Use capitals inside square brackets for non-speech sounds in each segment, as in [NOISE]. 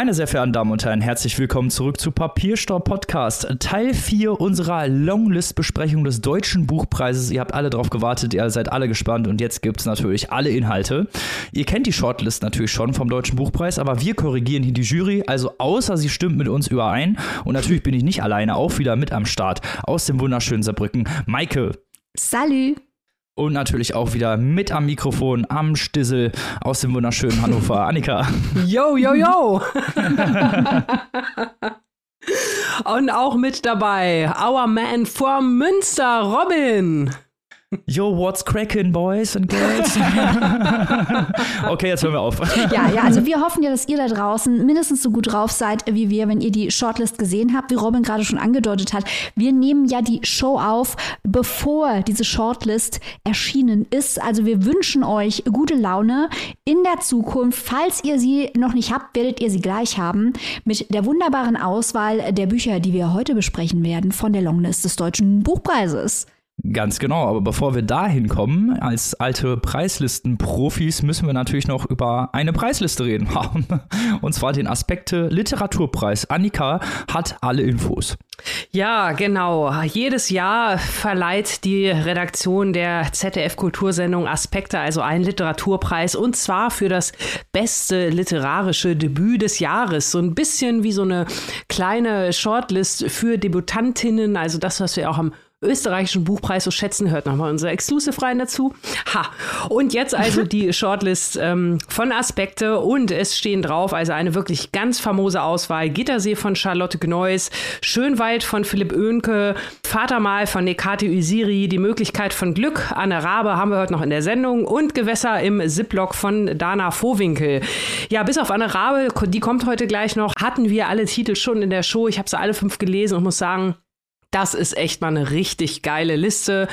Meine sehr verehrten Damen und Herren, herzlich willkommen zurück zu Papierstau Podcast, Teil 4 unserer Longlist-Besprechung des Deutschen Buchpreises. Ihr habt alle drauf gewartet, ihr seid alle gespannt und jetzt gibt es natürlich alle Inhalte. Ihr kennt die Shortlist natürlich schon vom Deutschen Buchpreis, aber wir korrigieren hier die Jury, also außer sie stimmt mit uns überein. Und natürlich bin ich nicht alleine, auch wieder mit am Start aus dem wunderschönen Saarbrücken. Maike. Salut. Und natürlich auch wieder mit am Mikrofon, am Stissel aus dem wunderschönen Hannover. [LAUGHS] Annika. Yo, yo, yo. [LAUGHS] Und auch mit dabei, our man from Münster, Robin. Yo, what's cracking, boys and girls? [LAUGHS] okay, jetzt hören wir auf. Ja, ja, also wir hoffen ja, dass ihr da draußen mindestens so gut drauf seid wie wir, wenn ihr die Shortlist gesehen habt, wie Robin gerade schon angedeutet hat. Wir nehmen ja die Show auf, bevor diese Shortlist erschienen ist. Also wir wünschen euch gute Laune in der Zukunft. Falls ihr sie noch nicht habt, werdet ihr sie gleich haben mit der wunderbaren Auswahl der Bücher, die wir heute besprechen werden von der Longlist des Deutschen Buchpreises. Ganz genau, aber bevor wir dahin kommen, als alte Preislistenprofis, müssen wir natürlich noch über eine Preisliste reden. [LAUGHS] Und zwar den Aspekte Literaturpreis. Annika hat alle Infos. Ja, genau. Jedes Jahr verleiht die Redaktion der ZDF-Kultursendung Aspekte, also einen Literaturpreis, und zwar für das beste literarische Debüt des Jahres. So ein bisschen wie so eine kleine Shortlist für Debutantinnen, also das, was wir auch am österreichischen Buchpreis so schätzen. Hört nochmal unsere Exclusive rein dazu. Ha! Und jetzt also die [LAUGHS] Shortlist ähm, von Aspekte und es stehen drauf, also eine wirklich ganz famose Auswahl. Gittersee von Charlotte Gneuss, Schönwald von Philipp Oehnke, Vatermal von Nekate Usiri, die Möglichkeit von Glück, Anne Rabe haben wir heute noch in der Sendung und Gewässer im Ziplock von Dana Vohwinkel. Ja, bis auf Anne Rabe, die kommt heute gleich noch, hatten wir alle Titel schon in der Show. Ich habe sie alle fünf gelesen und muss sagen, das ist echt mal eine richtig geile Liste.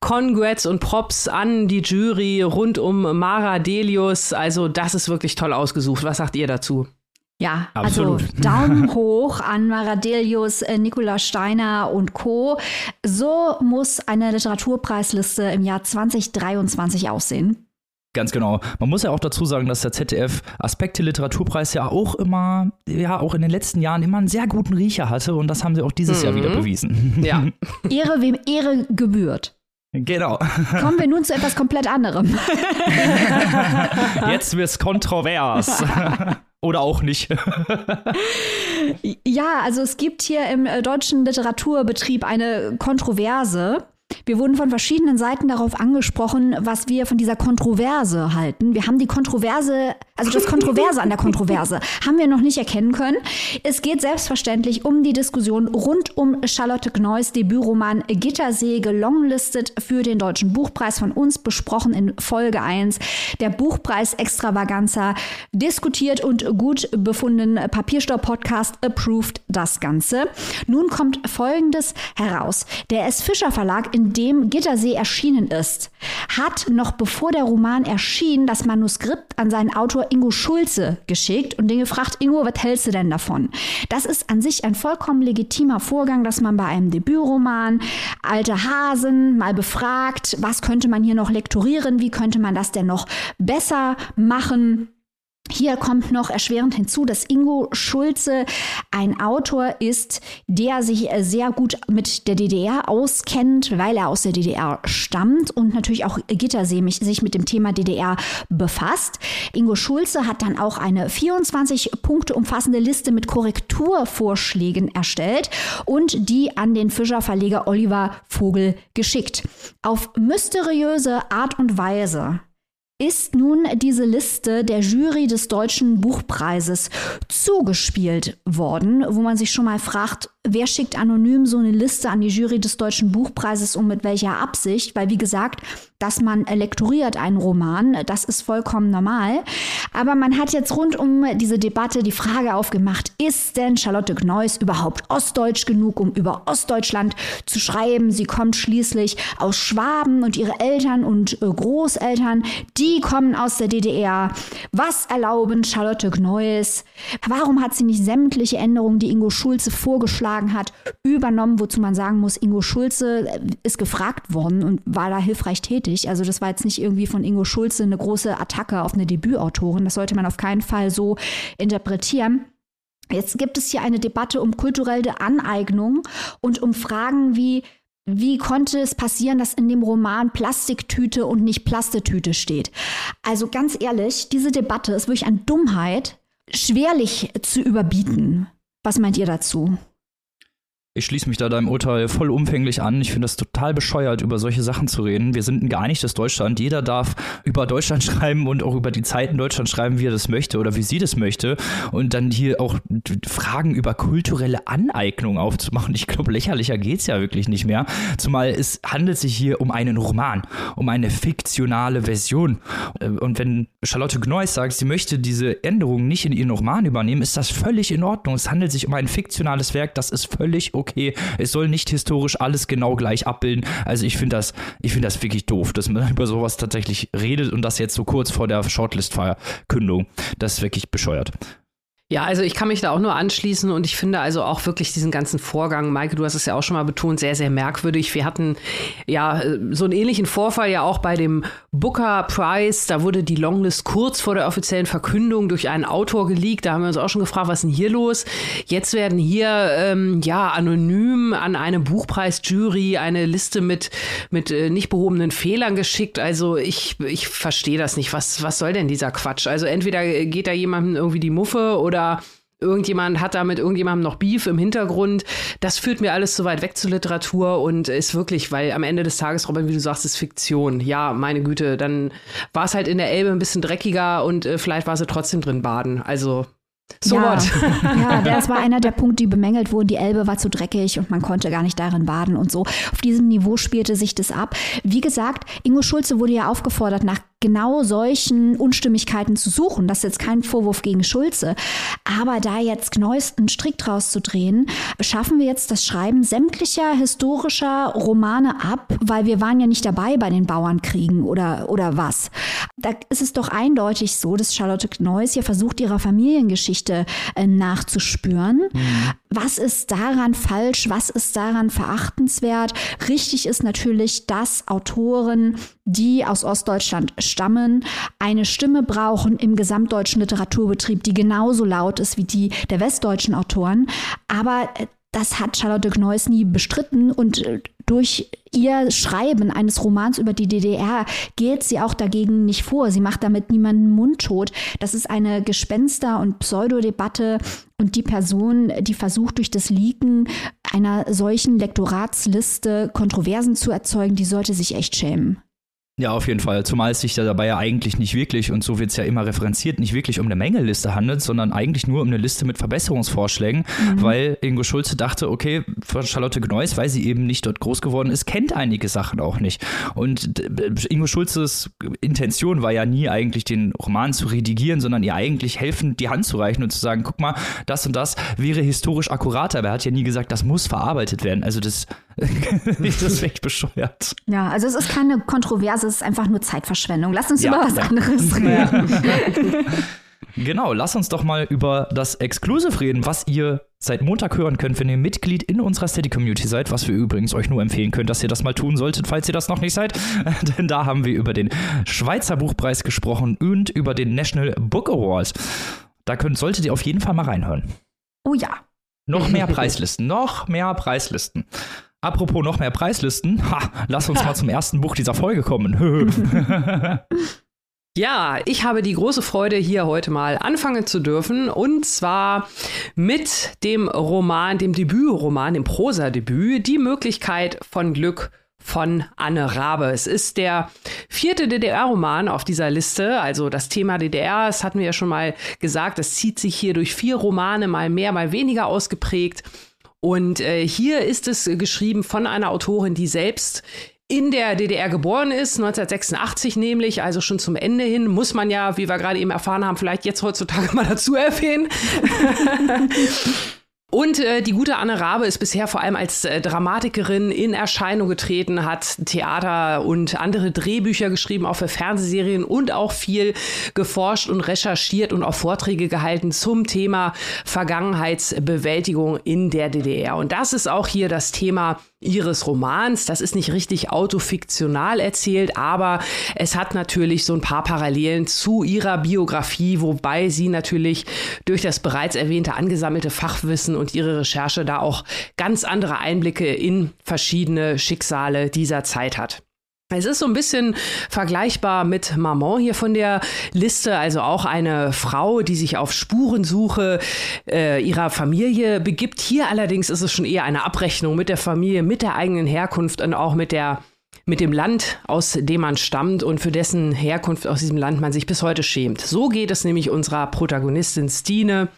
Congrats und Props an die Jury rund um Mara Delius. Also, das ist wirklich toll ausgesucht. Was sagt ihr dazu? Ja, also Absolut. also [LAUGHS] [LAUGHS] Daumen hoch an Maradelius, äh, Nicola Steiner und Co. So muss eine Literaturpreisliste im Jahr 2023 aussehen. Ganz genau. Man muss ja auch dazu sagen, dass der ZDF Aspekte Literaturpreis ja auch immer, ja, auch in den letzten Jahren immer einen sehr guten Riecher hatte und das haben sie auch dieses mhm. Jahr wieder bewiesen. Ja. [LAUGHS] Ehre, wem Ehre gebührt. Genau. Kommen wir nun zu etwas komplett anderem. [LAUGHS] Jetzt wird's kontrovers. [LAUGHS] Oder auch nicht. ja, also es gibt hier im äh, deutschen Literaturbetrieb eine Kontroverse. Wir wurden von verschiedenen Seiten darauf angesprochen, was wir von dieser Kontroverse halten. Wir haben die Kontroverse, also das Kontroverse an der Kontroverse, [LAUGHS] haben wir noch nicht erkennen können. Es geht selbstverständlich um die Diskussion rund um Charlotte Gneuss Debütroman Gittersee, gelonglistet für den Deutschen Buchpreis von uns besprochen in Folge 1. Der Buchpreis Extravaganza diskutiert und gut befunden. Papierstopp-Podcast approved das Ganze. Nun kommt Folgendes heraus. Der S. Fischer Verlag in dem Gittersee erschienen ist, hat noch bevor der Roman erschien, das Manuskript an seinen Autor Ingo Schulze geschickt und den gefragt, Ingo, was hältst du denn davon? Das ist an sich ein vollkommen legitimer Vorgang, dass man bei einem Debütroman alte Hasen mal befragt, was könnte man hier noch lektorieren, wie könnte man das denn noch besser machen. Hier kommt noch erschwerend hinzu, dass Ingo Schulze ein Autor ist, der sich äh, sehr gut mit der DDR auskennt, weil er aus der DDR stammt und natürlich auch Gittersee sich mit dem Thema DDR befasst. Ingo Schulze hat dann auch eine 24 Punkte umfassende Liste mit Korrekturvorschlägen erstellt und die an den Fischer Verleger Oliver Vogel geschickt. Auf mysteriöse Art und Weise ist nun diese Liste der Jury des Deutschen Buchpreises zugespielt worden, wo man sich schon mal fragt, wer schickt anonym so eine Liste an die Jury des Deutschen Buchpreises und mit welcher Absicht? Weil, wie gesagt, dass man lektoriert einen Roman, das ist vollkommen normal. Aber man hat jetzt rund um diese Debatte die Frage aufgemacht, ist denn Charlotte Gneuss überhaupt ostdeutsch genug, um über Ostdeutschland zu schreiben? Sie kommt schließlich aus Schwaben und ihre Eltern und äh, Großeltern, die kommen aus der DDR. Was erlauben Charlotte Gneuss? Warum hat sie nicht sämtliche Änderungen, die Ingo Schulze vorgeschlagen beigetragen hat, übernommen, wozu man sagen muss, Ingo Schulze äh, ist gefragt worden und war da hilfreich tätig. Also das war jetzt nicht irgendwie von Ingo Schulze eine große Attacke auf eine Debütautorin. Das sollte man auf keinen Fall so interpretieren. Jetzt gibt es hier eine Debatte um kulturelle Aneignung und um Fragen wie, wie konnte es passieren, dass in dem Roman Plastiktüte und nicht Plastetüte steht? Also ganz ehrlich, diese Debatte ist wirklich an Dummheit schwerlich zu überbieten. Was meint ihr dazu? Ich schließe mich da deinem Urteil vollumfänglich an. Ich finde das total bescheuert, über solche Sachen zu reden. Wir sind ein geeinigtes Deutschland. Jeder darf über Deutschland [LAUGHS] schreiben und auch über die Zeiten Deutschland schreiben, wie er das möchte oder wie sie das möchte. Und dann hier auch Fragen über kulturelle Aneignung aufzumachen. Ich glaube, lächerlicher geht es ja wirklich nicht mehr. Zumal es handelt sich hier um einen Roman, um eine fiktionale Version. Und wenn Charlotte Gneuss sagt, sie möchte diese Änderungen nicht in ihren Roman übernehmen, ist das völlig in Ordnung. Es handelt sich um ein fiktionales Werk, das ist völlig okay okay, es soll nicht historisch alles genau gleich abbilden. Also ich finde das, ich finde das wirklich doof, dass man [LAUGHS] über sowas tatsächlich redet und das jetzt so kurz vor der Shortlist-Verkündung. Das ist wirklich bescheuert. Ja, also ich kann mich da auch nur anschließen und ich finde also auch wirklich diesen ganzen Vorgang, Maike, du hast es ja auch schon mal betont, sehr, sehr merkwürdig. Wir hatten ja so einen ähnlichen Vorfall ja auch bei dem Booker Prize. Da wurde die Longlist kurz vor der offiziellen Verkündung durch einen Autor geleakt. Da haben wir uns auch schon gefragt, was ist denn hier los? Jetzt werden hier ähm, ja anonym an eine Buchpreisjury eine Liste mit, mit äh, nicht behobenen Fehlern geschickt. Also ich, ich verstehe das nicht. Was, was soll denn dieser Quatsch? Also entweder geht da jemandem irgendwie die Muffe oder oder irgendjemand hat da mit irgendjemandem noch Beef im Hintergrund. Das führt mir alles zu weit weg zur Literatur und ist wirklich, weil am Ende des Tages, Robin, wie du sagst, ist Fiktion. Ja, meine Güte, dann war es halt in der Elbe ein bisschen dreckiger und äh, vielleicht war sie trotzdem drin baden. Also so ja, [LAUGHS] ja, [LAUGHS] das war einer der Punkte, die bemängelt wurden. Die Elbe war zu dreckig und man konnte gar nicht darin baden und so. Auf diesem Niveau spielte sich das ab. Wie gesagt, Ingo Schulze wurde ja aufgefordert, nach genau solchen Unstimmigkeiten zu suchen. Das ist jetzt kein Vorwurf gegen Schulze. Aber da jetzt Gneuss einen Strick draus zu drehen, schaffen wir jetzt das Schreiben sämtlicher historischer Romane ab, weil wir waren ja nicht dabei bei den Bauernkriegen oder, oder was. Da ist es doch eindeutig so, dass Charlotte Gneuss hier versucht, ihrer Familiengeschichte äh, nachzuspüren. Mhm. Was ist daran falsch? Was ist daran verachtenswert? Richtig ist natürlich, dass Autoren, die aus Ostdeutschland stammen, eine Stimme brauchen im gesamtdeutschen Literaturbetrieb, die genauso laut ist wie die der westdeutschen Autoren. Aber äh, das hat Charlotte Gneuss nie bestritten und äh, durch ihr Schreiben eines Romans über die DDR geht sie auch dagegen nicht vor. Sie macht damit niemanden mundtot. Das ist eine Gespenster- und Pseudodebatte und die Person, die versucht durch das Leaken einer solchen Lektoratsliste Kontroversen zu erzeugen, die sollte sich echt schämen. Ja, auf jeden Fall. Zumal es sich da dabei ja eigentlich nicht wirklich, und so wird es ja immer referenziert, nicht wirklich um eine Mängeliste handelt, sondern eigentlich nur um eine Liste mit Verbesserungsvorschlägen, mhm. weil Ingo Schulze dachte, okay, von Charlotte Gneuss, weil sie eben nicht dort groß geworden ist, kennt einige Sachen auch nicht. Und Ingo Schulzes Intention war ja nie eigentlich den Roman zu redigieren, sondern ihr eigentlich helfen, die Hand zu reichen und zu sagen, guck mal, das und das wäre historisch akkurater. Aber er hat ja nie gesagt, das muss verarbeitet werden. Also das, [LAUGHS] das ist echt bescheuert. Ja, also es ist keine Kontroverse es ist einfach nur Zeitverschwendung. Lass uns ja, über was ja. anderes [LAUGHS] reden. Genau, lass uns doch mal über das Exclusive reden, was ihr seit Montag hören könnt, wenn ihr Mitglied in unserer Steady Community seid, was wir übrigens euch nur empfehlen können, dass ihr das mal tun solltet, falls ihr das noch nicht seid. [LAUGHS] Denn da haben wir über den Schweizer Buchpreis gesprochen und über den National Book Award. Da könnt, solltet ihr auf jeden Fall mal reinhören. Oh ja. Noch mehr Preislisten, noch mehr Preislisten. Apropos noch mehr Preislisten, [LAUGHS] ha, lass uns [LAUGHS] mal zum ersten Buch dieser Folge kommen. [LAUGHS] Ja, ich habe die große Freude, hier heute mal anfangen zu dürfen. Und zwar mit dem Roman, dem Debütroman, dem Prosa-Debüt, Die Möglichkeit von Glück von Anne Rabe. Es ist der vierte DDR-Roman auf dieser Liste. Also das Thema DDR, das hatten wir ja schon mal gesagt, das zieht sich hier durch vier Romane, mal mehr, mal weniger ausgeprägt. Und äh, hier ist es geschrieben von einer Autorin, die selbst in der DDR geboren ist, 1986 nämlich, also schon zum Ende hin, muss man ja, wie wir gerade eben erfahren haben, vielleicht jetzt heutzutage [LAUGHS] mal dazu erwähnen. [LAUGHS] Und äh, die gute Anne Rabe ist bisher vor allem als äh, Dramatikerin in Erscheinung getreten, hat Theater und andere Drehbücher geschrieben, auch für Fernsehserien und auch viel geforscht und recherchiert und auch Vorträge gehalten zum Thema Vergangenheitsbewältigung in der DDR. Und das ist auch hier das Thema ihres Romans. Das ist nicht richtig autofiktional erzählt, aber es hat natürlich so ein paar Parallelen zu ihrer Biografie, wobei sie natürlich durch das bereits erwähnte angesammelte Fachwissen und ihre Recherche da auch ganz andere Einblicke in verschiedene Schicksale dieser Zeit hat. Es ist so ein bisschen vergleichbar mit Maman hier von der Liste, also auch eine Frau, die sich auf Spurensuche äh, ihrer Familie begibt. Hier allerdings ist es schon eher eine Abrechnung mit der Familie, mit der eigenen Herkunft und auch mit der mit dem Land, aus dem man stammt und für dessen Herkunft aus diesem Land man sich bis heute schämt. So geht es nämlich unserer Protagonistin Stine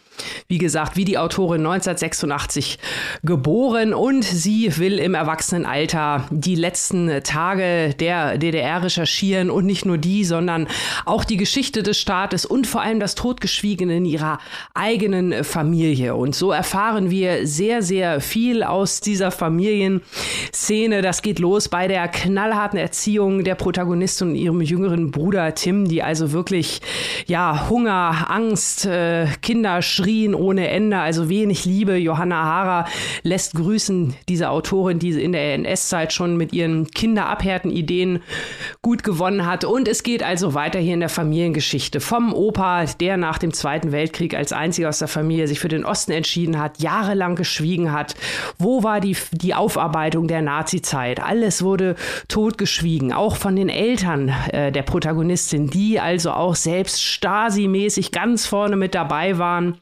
wie gesagt, wie die Autorin 1986 geboren und sie will im Erwachsenenalter die letzten Tage der DDR recherchieren und nicht nur die, sondern auch die Geschichte des Staates und vor allem das Totgeschwiegene in ihrer eigenen Familie. Und so erfahren wir sehr, sehr viel aus dieser Familienszene. Das geht los bei der knallharten Erziehung der Protagonistin und ihrem jüngeren Bruder Tim, die also wirklich, ja, Hunger, Angst, äh, Kinder Schrien ohne Ende, also wenig Liebe. Johanna Hara lässt grüßen, diese Autorin, die in der NS-Zeit schon mit ihren Kinderabhärten-Ideen gut gewonnen hat. Und es geht also weiter hier in der Familiengeschichte vom Opa, der nach dem Zweiten Weltkrieg als einziger aus der Familie sich für den Osten entschieden hat, jahrelang geschwiegen hat. Wo war die, die Aufarbeitung der Nazi-Zeit? Alles wurde totgeschwiegen, auch von den Eltern äh, der Protagonistin, die also auch selbst Stasi-mäßig ganz vorne mit dabei waren.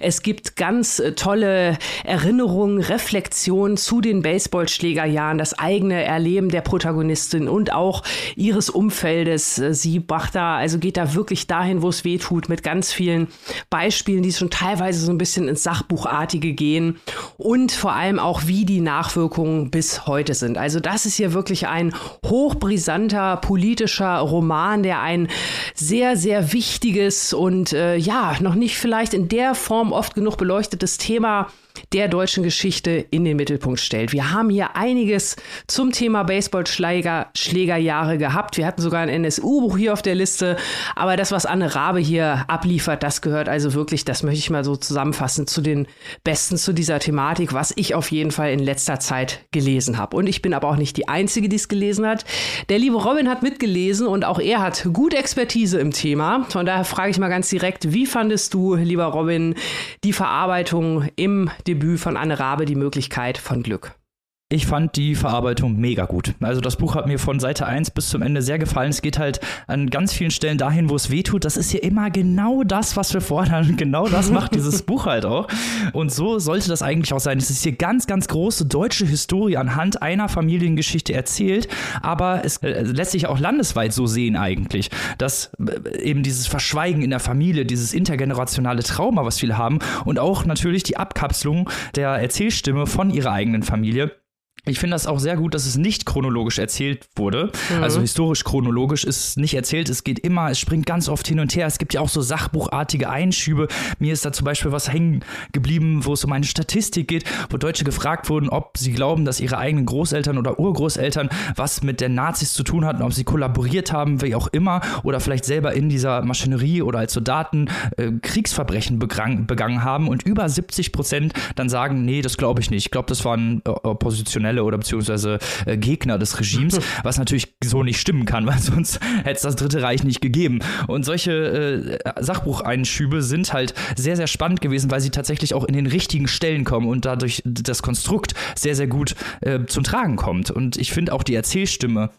Es gibt ganz äh, tolle Erinnerungen, Reflexionen zu den Baseballschlägerjahren, das eigene Erleben der Protagonistin und auch ihres Umfeldes. Äh, sie macht da, also geht da wirklich dahin, wo es weh tut, mit ganz vielen Beispielen, die schon teilweise so ein bisschen ins Sachbuchartige gehen und vor allem auch, wie die Nachwirkungen bis heute sind. Also das ist hier wirklich ein hochbrisanter politischer Roman, der ein sehr, sehr wichtiges und äh, ja, noch nicht vielleicht in der Form oft genug beleuchtetes Thema der deutschen Geschichte in den Mittelpunkt stellt. Wir haben hier einiges zum Thema Baseballschlägerjahre gehabt. Wir hatten sogar ein NSU-Buch hier auf der Liste. Aber das, was Anne Rabe hier abliefert, das gehört also wirklich, das möchte ich mal so zusammenfassen, zu den Besten zu dieser Thematik, was ich auf jeden Fall in letzter Zeit gelesen habe. Und ich bin aber auch nicht die Einzige, die es gelesen hat. Der liebe Robin hat mitgelesen und auch er hat gute Expertise im Thema. Von daher frage ich mal ganz direkt, wie fandest du, lieber Robin, die Verarbeitung im Debüt von Anne Rabe die Möglichkeit von Glück. Ich fand die Verarbeitung mega gut. Also das Buch hat mir von Seite 1 bis zum Ende sehr gefallen. Es geht halt an ganz vielen Stellen dahin, wo es weh tut. Das ist ja immer genau das, was wir fordern. [LAUGHS] Genau das macht dieses [LAUGHS] Buch halt auch. Und so sollte das eigentlich auch sein. Es ist hier ganz, ganz große deutsche Historie anhand einer Familiengeschichte erzählt. Aber es äh, lässt sich auch landesweit so sehen eigentlich, dass äh, eben dieses Verschweigen in der Familie, dieses intergenerationale Trauma, was viele haben und auch natürlich die Abkapselung der Erzählstimme von ihrer eigenen Familie ich finde das auch sehr gut, dass es nicht chronologisch erzählt wurde. Mhm. Also historisch chronologisch ist es nicht erzählt. Es geht immer, es springt ganz oft hin und her. Es gibt ja auch so sachbuchartige Einschübe. Mir ist da zum Beispiel was hängen geblieben, wo es um eine Statistik geht, wo Deutsche gefragt wurden, ob sie glauben, dass ihre eigenen Großeltern oder Urgroßeltern was mit den Nazis zu tun hatten, ob sie kollaboriert haben, wie auch immer, oder vielleicht selber in dieser Maschinerie oder als Soldaten äh, Kriegsverbrechen begangen haben. Und über 70 Prozent dann sagen, nee, das glaube ich nicht. Ich glaube, das waren äh, oppositionelle Oppositionelle oder beziehungsweise äh, Gegner des Regimes, [LAUGHS] was natürlich so nicht stimmen kann, weil sonst hätte es das Dritte Reich nicht gegeben. Und solche äh, Sachbucheinschübe sind halt sehr, sehr spannend gewesen, weil sie tatsächlich auch in den richtigen Stellen kommen und dadurch das Konstrukt sehr, sehr gut äh, zum Tragen kommt. Und ich finde auch die Erzählstimme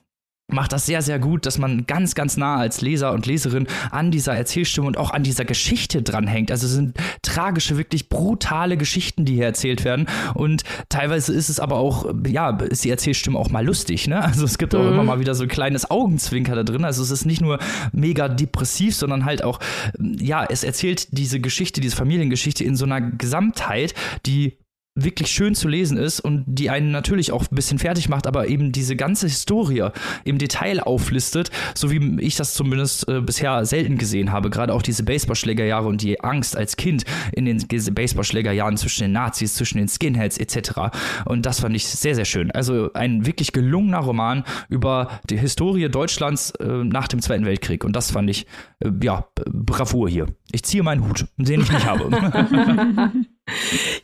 macht das sehr, sehr gut, dass man ganz, ganz nah als Leser und Leserin an dieser Erzählstimme und auch an dieser Geschichte dranhängt. Also es sind tragische, wirklich brutale Geschichten, die hier erzählt werden. Und teilweise ist es aber auch, ja, ist die Erzählstimme auch mal lustig, ne? Also es gibt auch mhm. immer mal wieder so ein kleines Augenzwinker da drin. Also es ist nicht nur mega depressiv, sondern halt auch, ja, es erzählt diese Geschichte, diese Familiengeschichte in so einer Gesamtheit, die wirklich schön zu lesen ist und die einen natürlich auch ein bisschen fertig macht, aber eben diese ganze Historie im Detail auflistet, so wie ich das zumindest äh, bisher selten gesehen habe. Gerade auch diese Baseballschlägerjahre und die Angst als Kind in den Baseballschlägerjahren zwischen den Nazis, zwischen den Skinheads etc. Und das fand ich sehr, sehr schön. Also ein wirklich gelungener Roman über die Historie Deutschlands äh, nach dem Zweiten Weltkrieg. Und das fand ich, äh, ja, Bravour hier. Ich ziehe meinen Hut, den ich nicht habe. [LAUGHS] [LAUGHS] [LAUGHS]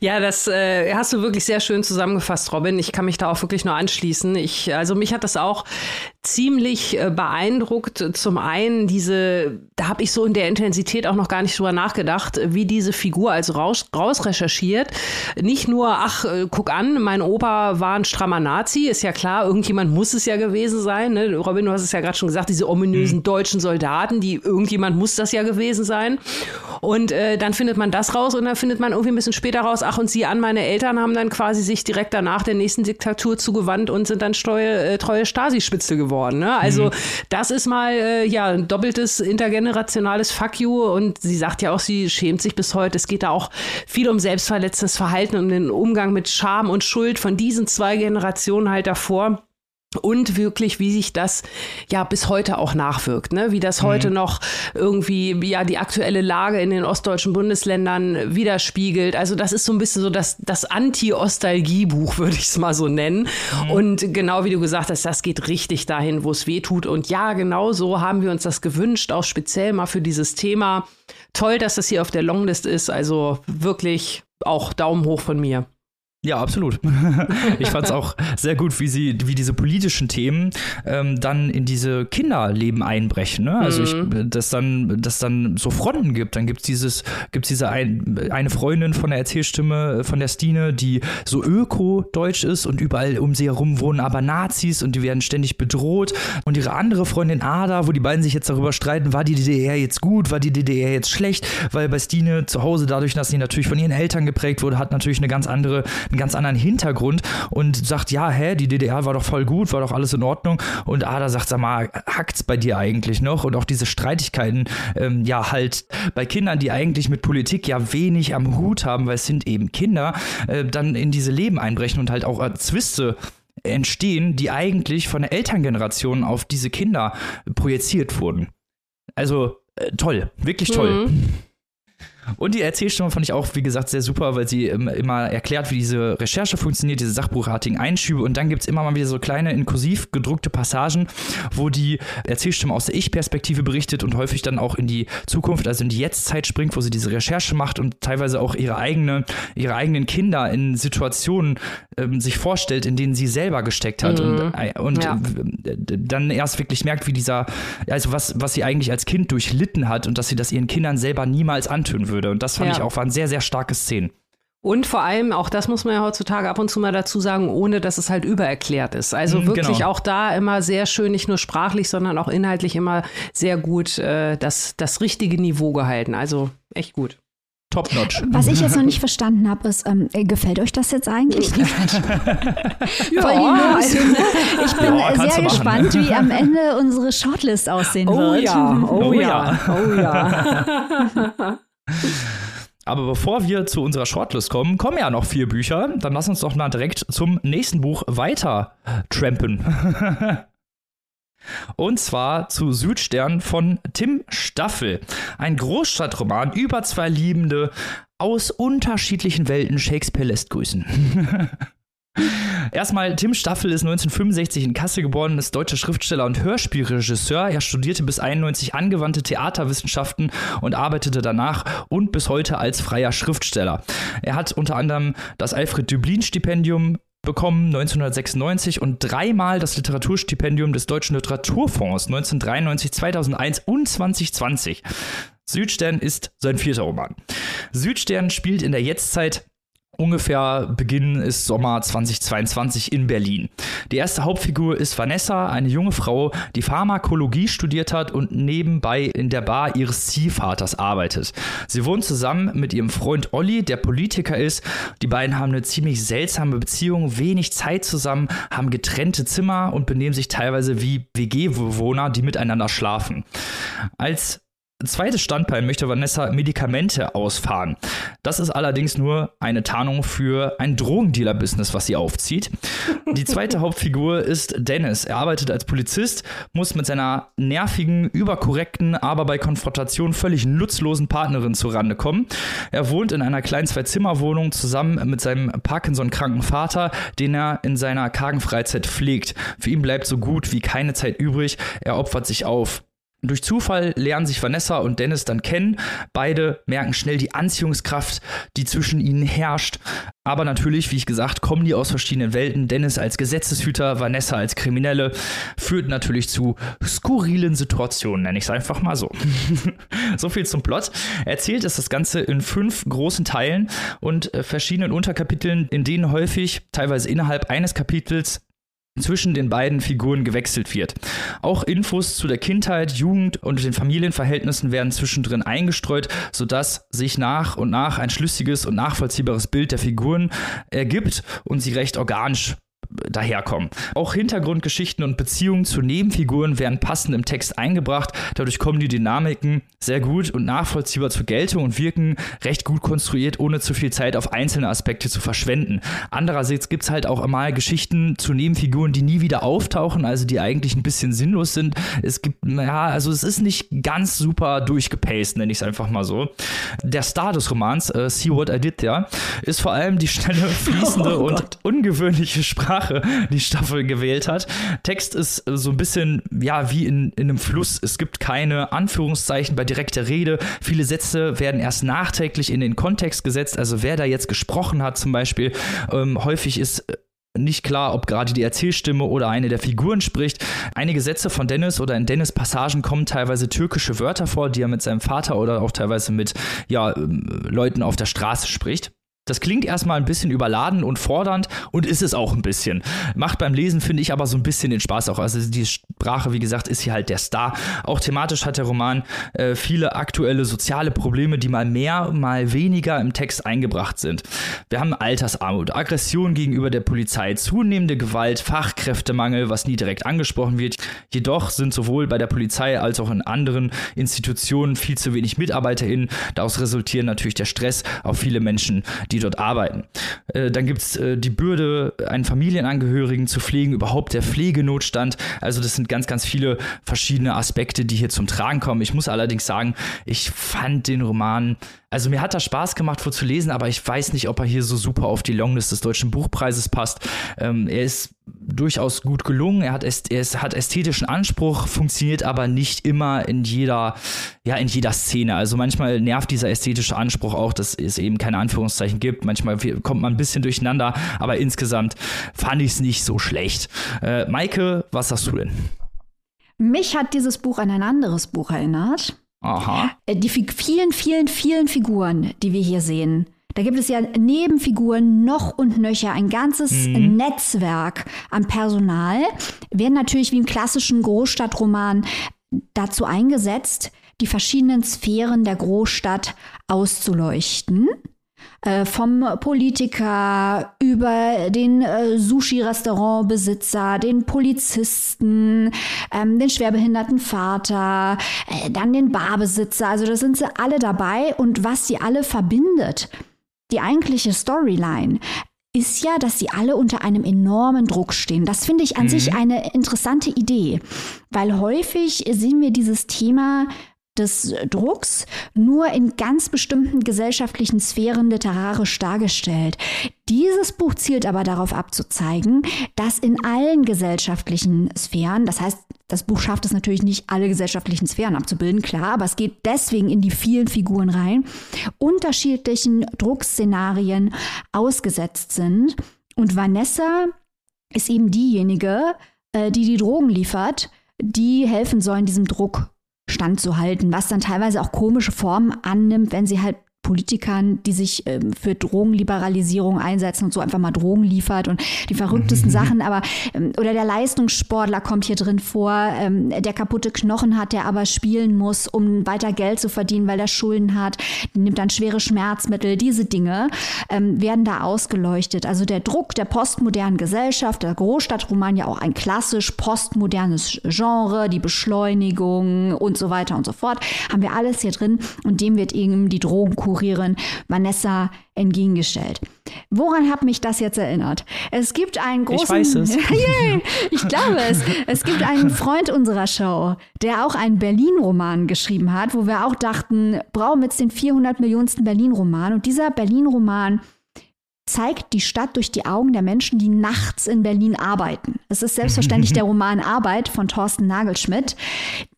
Ja, das äh, hast du wirklich sehr schön zusammengefasst, Robin. Ich kann mich da auch wirklich nur anschließen. Ich, also mich hat das auch ziemlich äh, beeindruckt. Zum einen diese, da habe ich so in der Intensität auch noch gar nicht drüber nachgedacht, wie diese Figur also raus, raus recherchiert. Nicht nur, ach, äh, guck an, mein Opa war ein strammer Nazi, ist ja klar, irgendjemand muss es ja gewesen sein. Ne? Robin, du hast es ja gerade schon gesagt, diese ominösen mhm. deutschen Soldaten, die irgendjemand muss das ja gewesen sein. Und äh, dann findet man das raus und dann findet man irgendwie ein bisschen später raus, ach und sie an, meine Eltern haben dann quasi sich direkt danach der nächsten Diktatur zugewandt und sind dann treue, äh, treue Stasi-Spitze geworden. Ne? Also mhm. das ist mal äh, ja ein doppeltes intergenerationales Fuck you und sie sagt ja auch, sie schämt sich bis heute. Es geht da auch viel um selbstverletztes Verhalten und um den Umgang mit Scham und Schuld von diesen zwei Generationen halt davor und wirklich, wie sich das ja bis heute auch nachwirkt, ne? wie das mhm. heute noch irgendwie ja die aktuelle Lage in den ostdeutschen Bundesländern widerspiegelt. Also das ist so ein bisschen so das, das Anti-Ostalgie-Buch, würde ich es mal so nennen. Mhm. Und genau wie du gesagt hast, das geht richtig dahin, wo es weh tut. Und ja, genau so haben wir uns das gewünscht, auch speziell mal für dieses Thema. Toll, dass das hier auf der Longlist ist. Also wirklich auch Daumen hoch von mir. Ja, absolut. [LAUGHS] Ich fand es auch sehr gut, wie sie, wie diese politischen Themen ähm, dann in diese Kinderleben einbrechen. Ne? Also ich, mhm. dass dann, dass dann so Fronten gibt. Dann gibt es dieses, gibt's diese ein, eine Freundin von der Erzählstimme von der Stine, die so öko-deutsch ist und überall um sie herum wohnen aber Nazis und die werden ständig bedroht. Und ihre andere Freundin Ada, wo die beiden sich jetzt darüber streiten, war die DDR jetzt gut, war die DDR jetzt schlecht, weil bei Stine zu Hause, dadurch, dass sie natürlich von ihren Eltern geprägt wurde, hat natürlich eine ganz andere einen ganz anderen Hintergrund und sagt, ja, hä, die DDR war doch voll gut, war doch alles in Ordnung. Und Ada sagt, sag mal, hackt's bei dir eigentlich noch? Und auch diese Streitigkeiten, ähm, ja, halt bei Kindern, die eigentlich mit Politik ja wenig am Hut haben, weil es sind eben Kinder, äh, dann in diese Leben einbrechen und halt auch äh, Zwiste entstehen, die eigentlich von der Elterngeneration auf diese Kinder projiziert wurden. Also äh, toll, wirklich toll. Mhm. Und die Erzählstimme fand ich auch, wie gesagt, sehr super, weil sie ähm, immer erklärt, wie diese Recherche funktioniert, diese sachbuchartigen Einschübe. Und dann gibt es immer mal wieder so kleine, inkursiv gedruckte Passagen, wo die Erzählstimme aus der Ich-Perspektive berichtet und häufig dann auch in die Zukunft, also in die Jetztzeit springt, wo sie diese Recherche macht und teilweise auch ihre, eigene, ihre eigenen Kinder in Situationen ähm, sich vorstellt, in denen sie selber gesteckt hat. Mhm. Und, äh, und ja. Äh, dann erst wirklich merkt, wie dieser, also was, was sie eigentlich als Kind durchlitten hat und dass sie das ihren Kindern selber niemals antun würde würde. Und das fand ja. ich auch, waren sehr, sehr starke Szenen. Und vor allem, auch das muss man ja heutzutage ab und zu mal dazu sagen, ohne dass es halt übererklärt ist. Also mhm, wirklich genau. auch da immer sehr schön, nicht nur sprachlich, sondern auch inhaltlich immer sehr gut äh, das, das richtige Niveau gehalten. Also echt gut. Top notch. Was ich jetzt noch nicht [LAUGHS] verstanden habe, ist, ähm, äh, gefällt euch das jetzt eigentlich? ja, [LAUGHS] die [LAUGHS] also, Ich bin ja, sehr gespannt, wie am Ende unsere Shortlist aussehen oh, wird. Ja, oh, oh ja, oh ja. Aber bevor wir zu unserer Shortlist kommen, kommen ja noch vier Bücher. Dann lass uns doch mal direkt zum nächsten Buch weiter trampen. [LAUGHS] Und zwar zu Südstern von Tim Staffel. Ein Großstadtroman über zwei Liebende aus unterschiedlichen Welten Shakespeare lässt grüßen. [LAUGHS] Erstmal, Tim Staffel ist 1965 in Kassel geboren, ist deutscher Schriftsteller und Hörspielregisseur. Er studierte bis 91 angewandte Theaterwissenschaften und arbeitete danach und bis heute als freier Schriftsteller. Er hat unter anderem das Alfred Dublin Stipendium bekommen 1996 und dreimal das Literaturstipendium des Deutschen Literaturfonds 1993, 2001 und 2020. Südstern ist sein vierter Roman. Südstern spielt in der Jetztzeit ungefähr Beginn ist Sommer 2022 in Berlin. Die erste Hauptfigur ist Vanessa, eine junge Frau, die Pharmakologie studiert hat und nebenbei in der Bar ihres Ziehvaters arbeitet. Sie wohnt zusammen mit ihrem Freund Olli, der Politiker ist. Die beiden haben eine ziemlich seltsame Beziehung, wenig Zeit zusammen, haben getrennte Zimmer und benehmen sich teilweise wie WG-Bewohner, die miteinander schlafen. Als zweites Standbein möchte Vanessa Medikamente ausfahren. Das ist allerdings nur eine Tarnung für ein Drogendealer-Business, was sie aufzieht. Die zweite [LAUGHS] Hauptfigur ist Dennis. Er arbeitet als Polizist, muss mit seiner nervigen, überkorrekten, aber bei Konfrontation völlig nutzlosen Partnerin zurande kommen. Er wohnt in einer kleinen Zwei-Zimmer-Wohnung zusammen mit seinem Parkinson-kranken Vater, den er in seiner kargen Freizeit pflegt. Für ihn bleibt so gut wie keine Zeit übrig. Er opfert sich auf. Durch Zufall lernen sich Vanessa und Dennis dann kennen. Beide merken schnell die Anziehungskraft, die zwischen ihnen herrscht. Aber natürlich, wie ich gesagt, kommen die aus verschiedenen Welten. Dennis als Gesetzeshüter, Vanessa als Kriminelle, führt natürlich zu skurrilen Situationen, nenne ich es einfach mal so. [LAUGHS] so viel zum Plot. Erzählt ist das Ganze in fünf großen Teilen und äh, verschiedenen Unterkapiteln, in denen häufig, teilweise innerhalb eines Kapitels, zwischen den beiden Figuren gewechselt wird. Auch Infos zu der Kindheit, Jugend und den Familienverhältnissen werden zwischendrin eingestreut, sodass sich nach und nach ein schlüssiges und nachvollziehbares Bild der Figuren ergibt und sie recht organisch daherkommen. Auch Hintergrundgeschichten und Beziehungen zu Nebenfiguren werden passend im Text eingebracht. Dadurch kommen die Dynamiken sehr gut und nachvollziehbar zur Geltung und wirken recht gut konstruiert, ohne zu viel Zeit auf einzelne Aspekte zu verschwenden. Andererseits gibt es halt auch mal Geschichten zu Nebenfiguren, die nie wieder auftauchen, also die eigentlich ein bisschen sinnlos sind. Es gibt, ja, also es ist nicht ganz super durchgepaced, nenne ich es einfach mal so. Der Star des Romans, äh, See What I Did There, ist vor allem die schnelle, [LAUGHS] fließende oh und ungewöhnliche Sprache Sprache die Staffel gewählt hat. Text ist so ein bisschen, ja, wie in, in einem Fluss. Es gibt keine Anführungszeichen bei direkter Rede. Viele Sätze werden erst nachträglich in den Kontext gesetzt. Also wer da jetzt gesprochen hat zum Beispiel, ähm, häufig ist nicht klar, ob gerade die Erzählstimme oder eine der Figuren spricht. Einige Sätze von Dennis oder in Dennis Passagen kommen teilweise türkische Wörter vor, die er mit seinem Vater oder auch teilweise mit ja, ähm, Leuten auf der Straße spricht. Das klingt erstmal ein bisschen überladen und fordernd und ist es auch ein bisschen. Macht beim Lesen, finde ich, aber so ein bisschen den Spaß auch. Also die Sprache, wie gesagt, ist hier halt der Star. Auch thematisch hat der Roman äh, viele aktuelle soziale Probleme, die mal mehr, mal weniger im Text eingebracht sind. Wir haben Altersarmut, Aggression gegenüber der Polizei, zunehmende Gewalt, Fachkräftemangel, was nie direkt angesprochen wird. Jedoch sind sowohl bei der Polizei als auch in anderen Institutionen viel zu wenig MitarbeiterInnen. Daraus resultieren natürlich der Stress auf viele Menschen, die dort arbeiten. Äh, dann gibt es äh, die Bürde, einen Familienangehörigen zu pflegen, überhaupt der Pflegenotstand. Also das sind ganz, ganz viele verschiedene Aspekte, die hier zum Tragen kommen. Ich muss allerdings sagen, ich fand den Roman also mir hat das Spaß gemacht, vor zu lesen, aber ich weiß nicht, ob er hier so super auf die Longlist des Deutschen Buchpreises passt. Ähm, er ist durchaus gut gelungen, er hat, er hat ästhetischen Anspruch, funktioniert aber nicht immer in jeder, ja, in jeder Szene. Also manchmal nervt dieser ästhetische Anspruch auch, dass es eben keine Anführungszeichen gibt. Manchmal kommt man ein bisschen durcheinander, aber insgesamt fand ich es nicht so schlecht. Äh, Maike, was sagst du denn? Mich hat dieses Buch an ein anderes Buch erinnert. Aha. Äh, die vielen, vielen, vielen Figuren, die wir hier sehen. Da gibt es ja Nebenfiguren noch und nöcher, ein ganzes mhm. Netzwerk an Personal, werden natürlich wie im klassischen Großstadtroman dazu eingesetzt, die verschiedenen Sphären der Großstadt auszuleuchten. Äh, vom Politiker über den äh, Sushi-Restaurantbesitzer, den Polizisten, ähm, den schwerbehinderten Vater, äh, dann den Barbesitzer. Also da sind sie alle dabei und was sie alle verbindet, die eigentliche Storyline, ist ja, dass sie alle unter einem enormen Druck stehen. Das finde ich an mhm. sich eine interessante Idee, weil häufig sehen wir dieses Thema des Drucks nur in ganz bestimmten gesellschaftlichen Sphären literarisch dargestellt. Dieses Buch zielt aber darauf abzuzeigen, dass in allen gesellschaftlichen Sphären, das heißt, das Buch schafft es natürlich nicht, alle gesellschaftlichen Sphären abzubilden, klar, aber es geht deswegen in die vielen Figuren rein, unterschiedlichen Druckszenarien ausgesetzt sind. Und Vanessa ist eben diejenige, äh, die die Drogen liefert, die helfen sollen, diesem Druck standzuhalten, was dann teilweise auch komische Formen annimmt, wenn sie halt Politikern, die sich ähm, für Drogenliberalisierung einsetzen und so einfach mal Drogen liefert und die verrücktesten mhm. Sachen, aber ähm, oder der Leistungssportler kommt hier drin vor, ähm, der kaputte Knochen hat, der aber spielen muss, um weiter Geld zu verdienen, weil er Schulden hat, nimmt dann schwere Schmerzmittel, diese Dinge ähm, werden da ausgeleuchtet. Also der Druck der postmodernen Gesellschaft, der Großstadtroman ja auch ein klassisch postmodernes Genre, die Beschleunigung und so weiter und so fort, haben wir alles hier drin und dem wird eben die Drogenkur Kurierin Vanessa entgegengestellt. Woran hat mich das jetzt erinnert? Es gibt einen großen. Ich weiß es. [LAUGHS] ich glaube es. Es gibt einen Freund unserer Show, der auch einen Berlin-Roman geschrieben hat, wo wir auch dachten, brauchen wir jetzt den 400 Millionsten Berlin-Roman. Und dieser Berlin-Roman zeigt die Stadt durch die Augen der Menschen, die nachts in Berlin arbeiten. Es ist selbstverständlich [LAUGHS] der Roman Arbeit von Thorsten Nagelschmidt,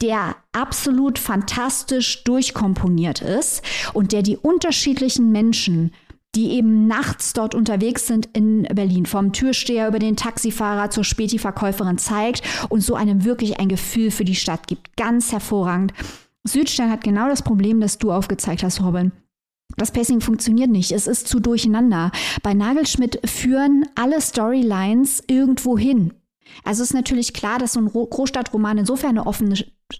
der absolut fantastisch durchkomponiert ist und der die unterschiedlichen Menschen die eben nachts dort unterwegs sind in Berlin, vom Türsteher über den Taxifahrer zur Späti-Verkäuferin zeigt und so einem wirklich ein Gefühl für die Stadt gibt. Ganz hervorragend. Südstern hat genau das Problem, das du aufgezeigt hast, Robin. Das Pacing funktioniert nicht. Es ist zu durcheinander. Bei Nagelschmidt führen alle Storylines irgendwo hin. Also ist natürlich klar, dass so ein Großstadtroman insofern eine offene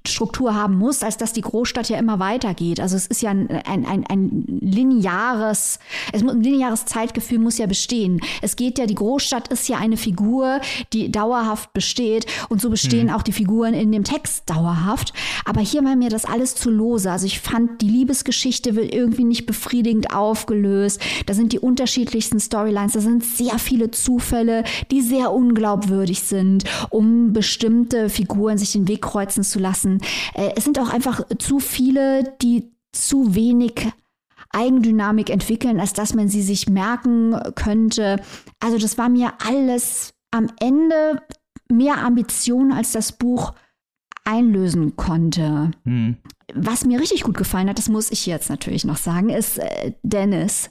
Struktur haben muss, als dass die Großstadt ja immer weitergeht. Also es ist ja ein, ein, ein, ein lineares, es, ein lineares Zeitgefühl muss ja bestehen. Es geht ja, die Großstadt ist ja eine Figur, die dauerhaft besteht und so bestehen hm. auch die Figuren in dem Text dauerhaft. Aber hier war mir das alles zu lose. Also ich fand, die Liebesgeschichte wird irgendwie nicht befriedigend aufgelöst. Da sind die unterschiedlichsten Storylines, da sind sehr viele Zufälle, die sehr unglaubwürdig sind, um bestimmte Figuren sich den Weg kreuzen zu lassen lassen. Äh, es sind auch einfach zu viele, die zu wenig Eigendynamik entwickeln, als dass man sie sich merken könnte. Also das war mir alles am Ende mehr Ambition, als das Buch einlösen konnte. Hm. Was mir richtig gut gefallen hat, das muss ich jetzt natürlich noch sagen, ist äh, Dennis.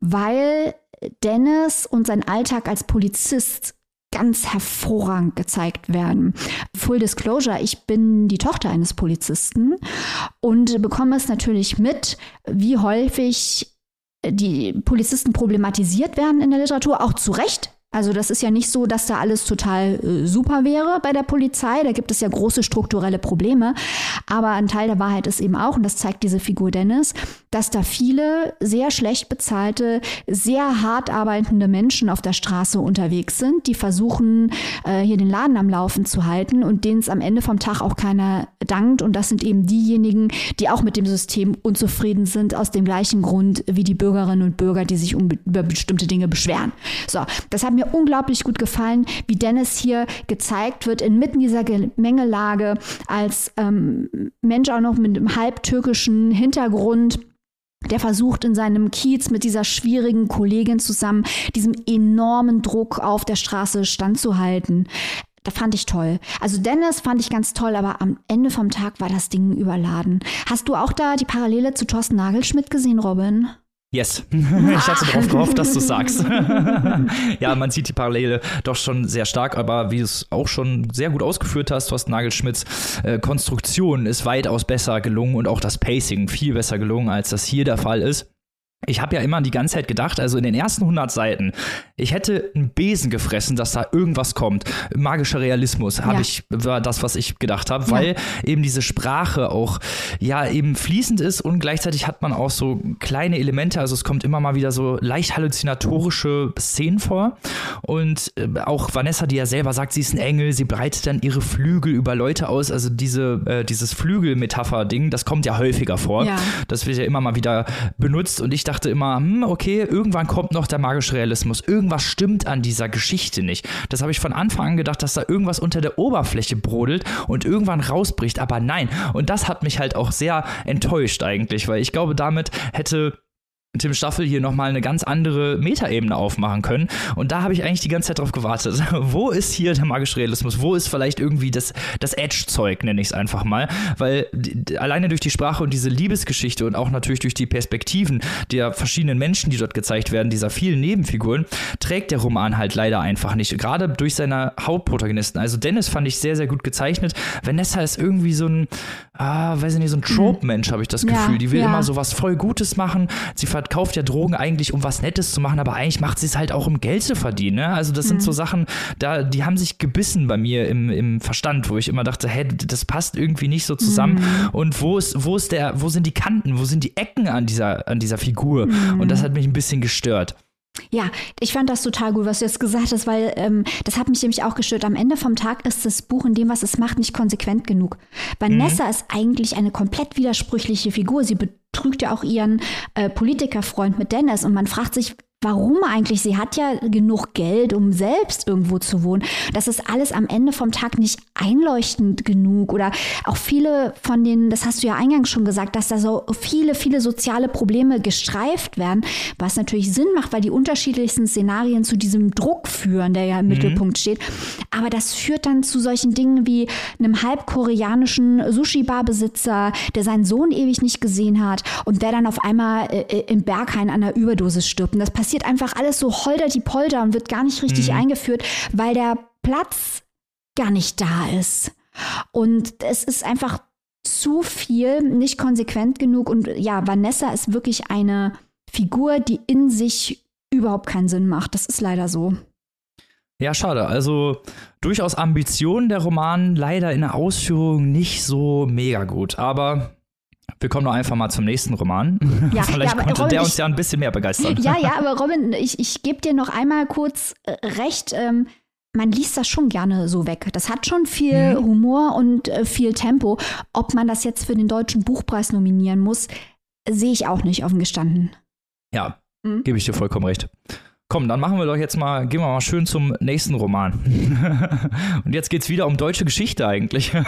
Weil Dennis und sein Alltag als Polizist ganz hervorragend gezeigt werden. Full Disclosure, ich bin die Tochter eines Polizisten und bekomme es natürlich mit, wie häufig die Polizisten problematisiert werden in der Literatur, auch zu Recht. Also das ist ja nicht so, dass da alles total äh, super wäre bei der Polizei. Da gibt es ja große strukturelle Probleme. Aber ein Teil der Wahrheit ist eben auch, und das zeigt diese Figur Dennis, dass da viele sehr schlecht bezahlte, sehr hart arbeitende Menschen auf der Straße unterwegs sind, die versuchen, äh, hier den Laden am Laufen zu halten und denen es am Ende vom Tag auch keiner dankt. Und das sind eben diejenigen, die auch mit dem System unzufrieden sind, aus dem gleichen Grund wie die Bürgerinnen und Bürger, die sich um, über bestimmte Dinge beschweren. So, das hat mir unglaublich gut gefallen, wie Dennis hier gezeigt wird, inmitten dieser Gemengelage als ähm, Mensch auch noch mit einem halbtürkischen Hintergrund der versucht in seinem Kiez mit dieser schwierigen Kollegin zusammen diesem enormen Druck auf der Straße standzuhalten. Da fand ich toll. Also Dennis fand ich ganz toll, aber am Ende vom Tag war das Ding überladen. Hast du auch da die Parallele zu Thorsten Nagelschmidt gesehen, Robin? Yes. [LAUGHS] Ich hatte darauf gehofft, dass du sagst. [LAUGHS] ja, man sieht die Parallele doch schon sehr stark, aber wie du es auch schon sehr gut ausgeführt hast, Thorsten Nagelschmidts äh, Konstruktion ist weitaus besser gelungen und auch das Pacing viel besser gelungen, als das hier der Fall ist. Ich habe ja immer die ganze Zeit gedacht, also in den ersten 100 Seiten, ich hätte einen Besen gefressen, dass da irgendwas kommt. Magischer Realismus habe ja. ich war das, was ich gedacht habe, ja. weil eben diese Sprache auch ja eben fließend ist und gleichzeitig hat man auch so kleine Elemente, also es kommt immer mal wieder so leicht halluzinatorische Szenen vor und äh, auch Vanessa, die ja selber sagt, sie ist ein Engel, sie breitet dann ihre Flügel über Leute aus, also diese äh, dieses Flügelmetapher-Ding, das kommt ja häufiger vor, ja. das wird ja immer mal wieder benutzt und ich dachte immer, hm, okay, irgendwann kommt noch der magische Realismus. Irgendwas stimmt an dieser Geschichte nicht. Das habe ich von Anfang an gedacht, dass da irgendwas unter der Oberfläche brodelt und irgendwann rausbricht. Aber nein. Und das hat mich halt auch sehr enttäuscht eigentlich, weil ich glaube, damit hätte Tim Staffel hier nochmal eine ganz andere Metaebene aufmachen können. Und da habe ich eigentlich die ganze Zeit drauf gewartet. [LAUGHS] Wo ist hier der magische Realismus? Wo ist vielleicht irgendwie das, das Edge-Zeug, nenne ich es einfach mal? Weil die, alleine durch die Sprache und diese Liebesgeschichte und auch natürlich durch die Perspektiven der verschiedenen Menschen, die dort gezeigt werden, dieser vielen Nebenfiguren, trägt der Roman halt leider einfach nicht. Gerade durch seine Hauptprotagonisten. Also Dennis fand ich sehr, sehr gut gezeichnet. Vanessa ist irgendwie so ein, ah, weiß ich nicht, so ein Trope-Mensch, habe ich das Gefühl. Ja, die will ja. immer so was voll Gutes machen. Sie verkauft ja Drogen eigentlich, um was Nettes zu machen, aber eigentlich macht sie es halt auch, um Geld zu verdienen. Ne? Also das mhm. sind so Sachen, da, die haben sich gebissen bei mir im, im Verstand, wo ich immer dachte, hä, das passt irgendwie nicht so zusammen. Mhm. Und wo ist, wo ist der, wo sind die Kanten, wo sind die Ecken an dieser, an dieser Figur? Mhm. Und das hat mich ein bisschen gestört. Ja, ich fand das total gut, was du jetzt gesagt hast, weil ähm, das hat mich nämlich auch gestört. Am Ende vom Tag ist das Buch in dem, was es macht, nicht konsequent genug. Vanessa mhm. ist eigentlich eine komplett widersprüchliche Figur. Sie betrügt ja auch ihren äh, Politikerfreund mit Dennis und man fragt sich, Warum eigentlich? Sie hat ja genug Geld, um selbst irgendwo zu wohnen. Das ist alles am Ende vom Tag nicht einleuchtend genug. Oder auch viele von denen, das hast du ja eingangs schon gesagt, dass da so viele, viele soziale Probleme gestreift werden, was natürlich Sinn macht, weil die unterschiedlichsten Szenarien zu diesem Druck führen, der ja im mhm. Mittelpunkt steht. Aber das führt dann zu solchen Dingen wie einem halbkoreanischen Sushi-Bar-Besitzer, der seinen Sohn ewig nicht gesehen hat und der dann auf einmal äh, äh im Berghain an einer Überdosis stirbt. Und das passiert passiert einfach alles so holder die Polder und wird gar nicht richtig mhm. eingeführt, weil der Platz gar nicht da ist. Und es ist einfach zu viel, nicht konsequent genug. Und ja, Vanessa ist wirklich eine Figur, die in sich überhaupt keinen Sinn macht. Das ist leider so. Ja, schade. Also durchaus Ambitionen der Roman, leider in der Ausführung nicht so mega gut. Aber wir kommen doch einfach mal zum nächsten Roman. Ja, [LAUGHS] Vielleicht ja, konnte Robin, der uns ja ein bisschen mehr begeistern. Ja, ja, [LAUGHS] aber Robin, ich, ich gebe dir noch einmal kurz äh, recht. Ähm, man liest das schon gerne so weg. Das hat schon viel mhm. Humor und äh, viel Tempo. Ob man das jetzt für den Deutschen Buchpreis nominieren muss, sehe ich auch nicht offen gestanden. Ja, mhm. gebe ich dir vollkommen recht. Komm, dann machen wir doch jetzt mal, gehen wir mal schön zum nächsten Roman. [LAUGHS] und jetzt geht es wieder um deutsche Geschichte eigentlich. [LAUGHS]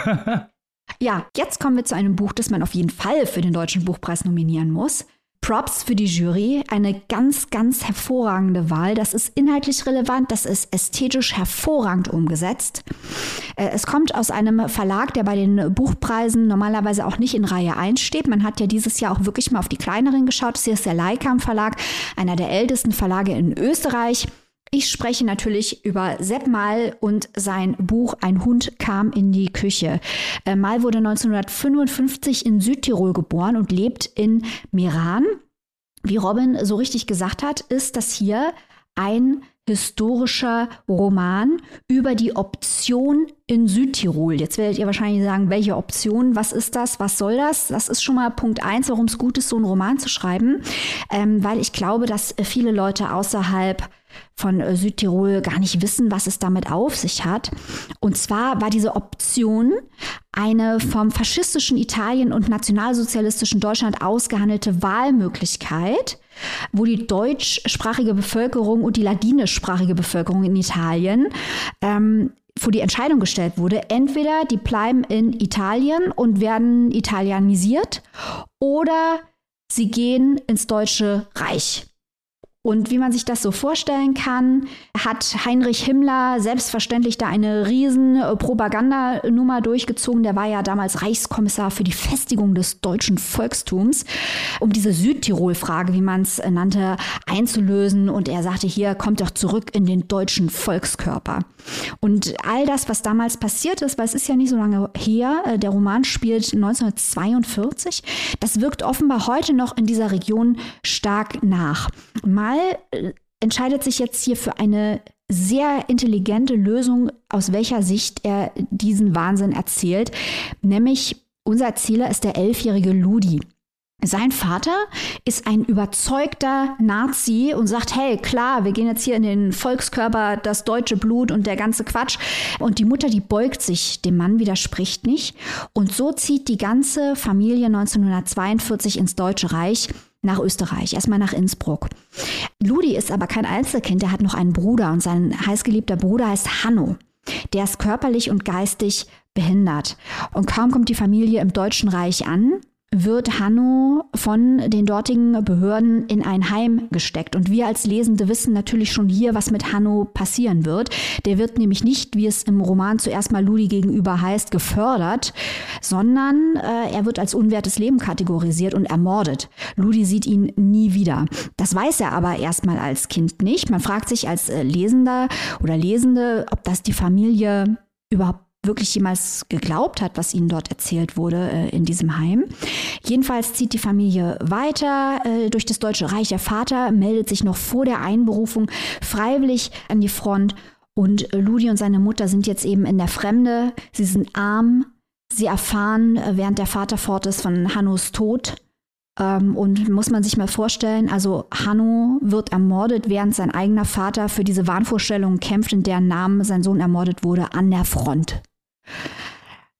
Ja, jetzt kommen wir zu einem Buch, das man auf jeden Fall für den Deutschen Buchpreis nominieren muss. Props für die Jury, eine ganz, ganz hervorragende Wahl. Das ist inhaltlich relevant, das ist ästhetisch hervorragend umgesetzt. Äh, es kommt aus einem Verlag, der bei den Buchpreisen normalerweise auch nicht in Reihe 1 steht. Man hat ja dieses Jahr auch wirklich mal auf die kleineren geschaut. Das hier ist der Leikam Verlag, einer der ältesten Verlage in Österreich. Ich spreche natürlich über Sepp Mal und sein Buch Ein Hund kam in die Küche. Äh, Mal wurde 1955 in Südtirol geboren und lebt in Meran. Wie Robin so richtig gesagt hat, ist das hier ein historischer Roman über die Option in Südtirol. Jetzt werdet ihr wahrscheinlich sagen, welche Option, was ist das, was soll das? Das ist schon mal Punkt eins, warum es gut ist, so einen Roman zu schreiben, ähm, weil ich glaube, dass viele Leute außerhalb von äh, Südtirol gar nicht wissen, was es damit auf sich hat. Und zwar war diese Option eine vom faschistischen Italien und nationalsozialistischen Deutschland ausgehandelte Wahlmöglichkeit, wo die deutschsprachige Bevölkerung und die ladinischsprachige Bevölkerung in Italien ähm, vor die Entscheidung gestellt wurde, entweder die bleiben in Italien und werden italienisiert oder sie gehen ins Deutsche Reich. Und wie man sich das so vorstellen kann, hat Heinrich Himmler selbstverständlich da eine riesen äh, Propagandanummer durchgezogen. Der war ja damals Reichskommissar für die Festigung des deutschen Volkstums, um diese Südtirol-Frage, wie man es nannte, einzulösen. Und er sagte, hier kommt doch zurück in den deutschen Volkskörper. Und all das, was damals passiert ist, weil es ist ja nicht so lange her, äh, der Roman spielt 1942, das wirkt offenbar heute noch in dieser Region stark nach. Mal Fall äh, entscheidet sich jetzt hier für eine sehr intelligente Lösung, aus welcher Sicht er diesen Wahnsinn erzählt. Nämlich, unser Erzähler ist der elfjährige Ludi. Sein Vater ist ein überzeugter Nazi und sagt, hey, klar, wir gehen jetzt hier in den Volkskörper, das deutsche Blut und der ganze Quatsch. Und die Mutter, die beugt sich, dem Mann widerspricht nicht. Und so zieht die ganze Familie 1942 ins Deutsche Reich nach Österreich, erstmal nach Innsbruck. Ludi ist aber kein Einzelkind, er hat noch einen Bruder und sein heißgeliebter Bruder heißt Hanno. Der ist körperlich und geistig behindert. Und kaum kommt die Familie im Deutschen Reich an, wird Hanno von den dortigen Behörden in ein Heim gesteckt. Und wir als Lesende wissen natürlich schon hier, was mit Hanno passieren wird. Der wird nämlich nicht, wie es im Roman zuerst mal Ludi gegenüber heißt, gefördert, sondern äh, er wird als unwertes Leben kategorisiert und ermordet. Ludi sieht ihn nie wieder. Das weiß er aber erstmal als Kind nicht. Man fragt sich als äh, Lesender oder Lesende, ob das die Familie überhaupt wirklich jemals geglaubt hat, was ihnen dort erzählt wurde äh, in diesem Heim. Jedenfalls zieht die Familie weiter äh, durch das Deutsche Reich. Der Vater meldet sich noch vor der Einberufung freiwillig an die Front und Ludi und seine Mutter sind jetzt eben in der Fremde. Sie sind arm. Sie erfahren, äh, während der Vater fort ist, von Hannos Tod. Ähm, und muss man sich mal vorstellen, also Hanno wird ermordet, während sein eigener Vater für diese Wahnvorstellung kämpft, in deren Namen sein Sohn ermordet wurde, an der Front.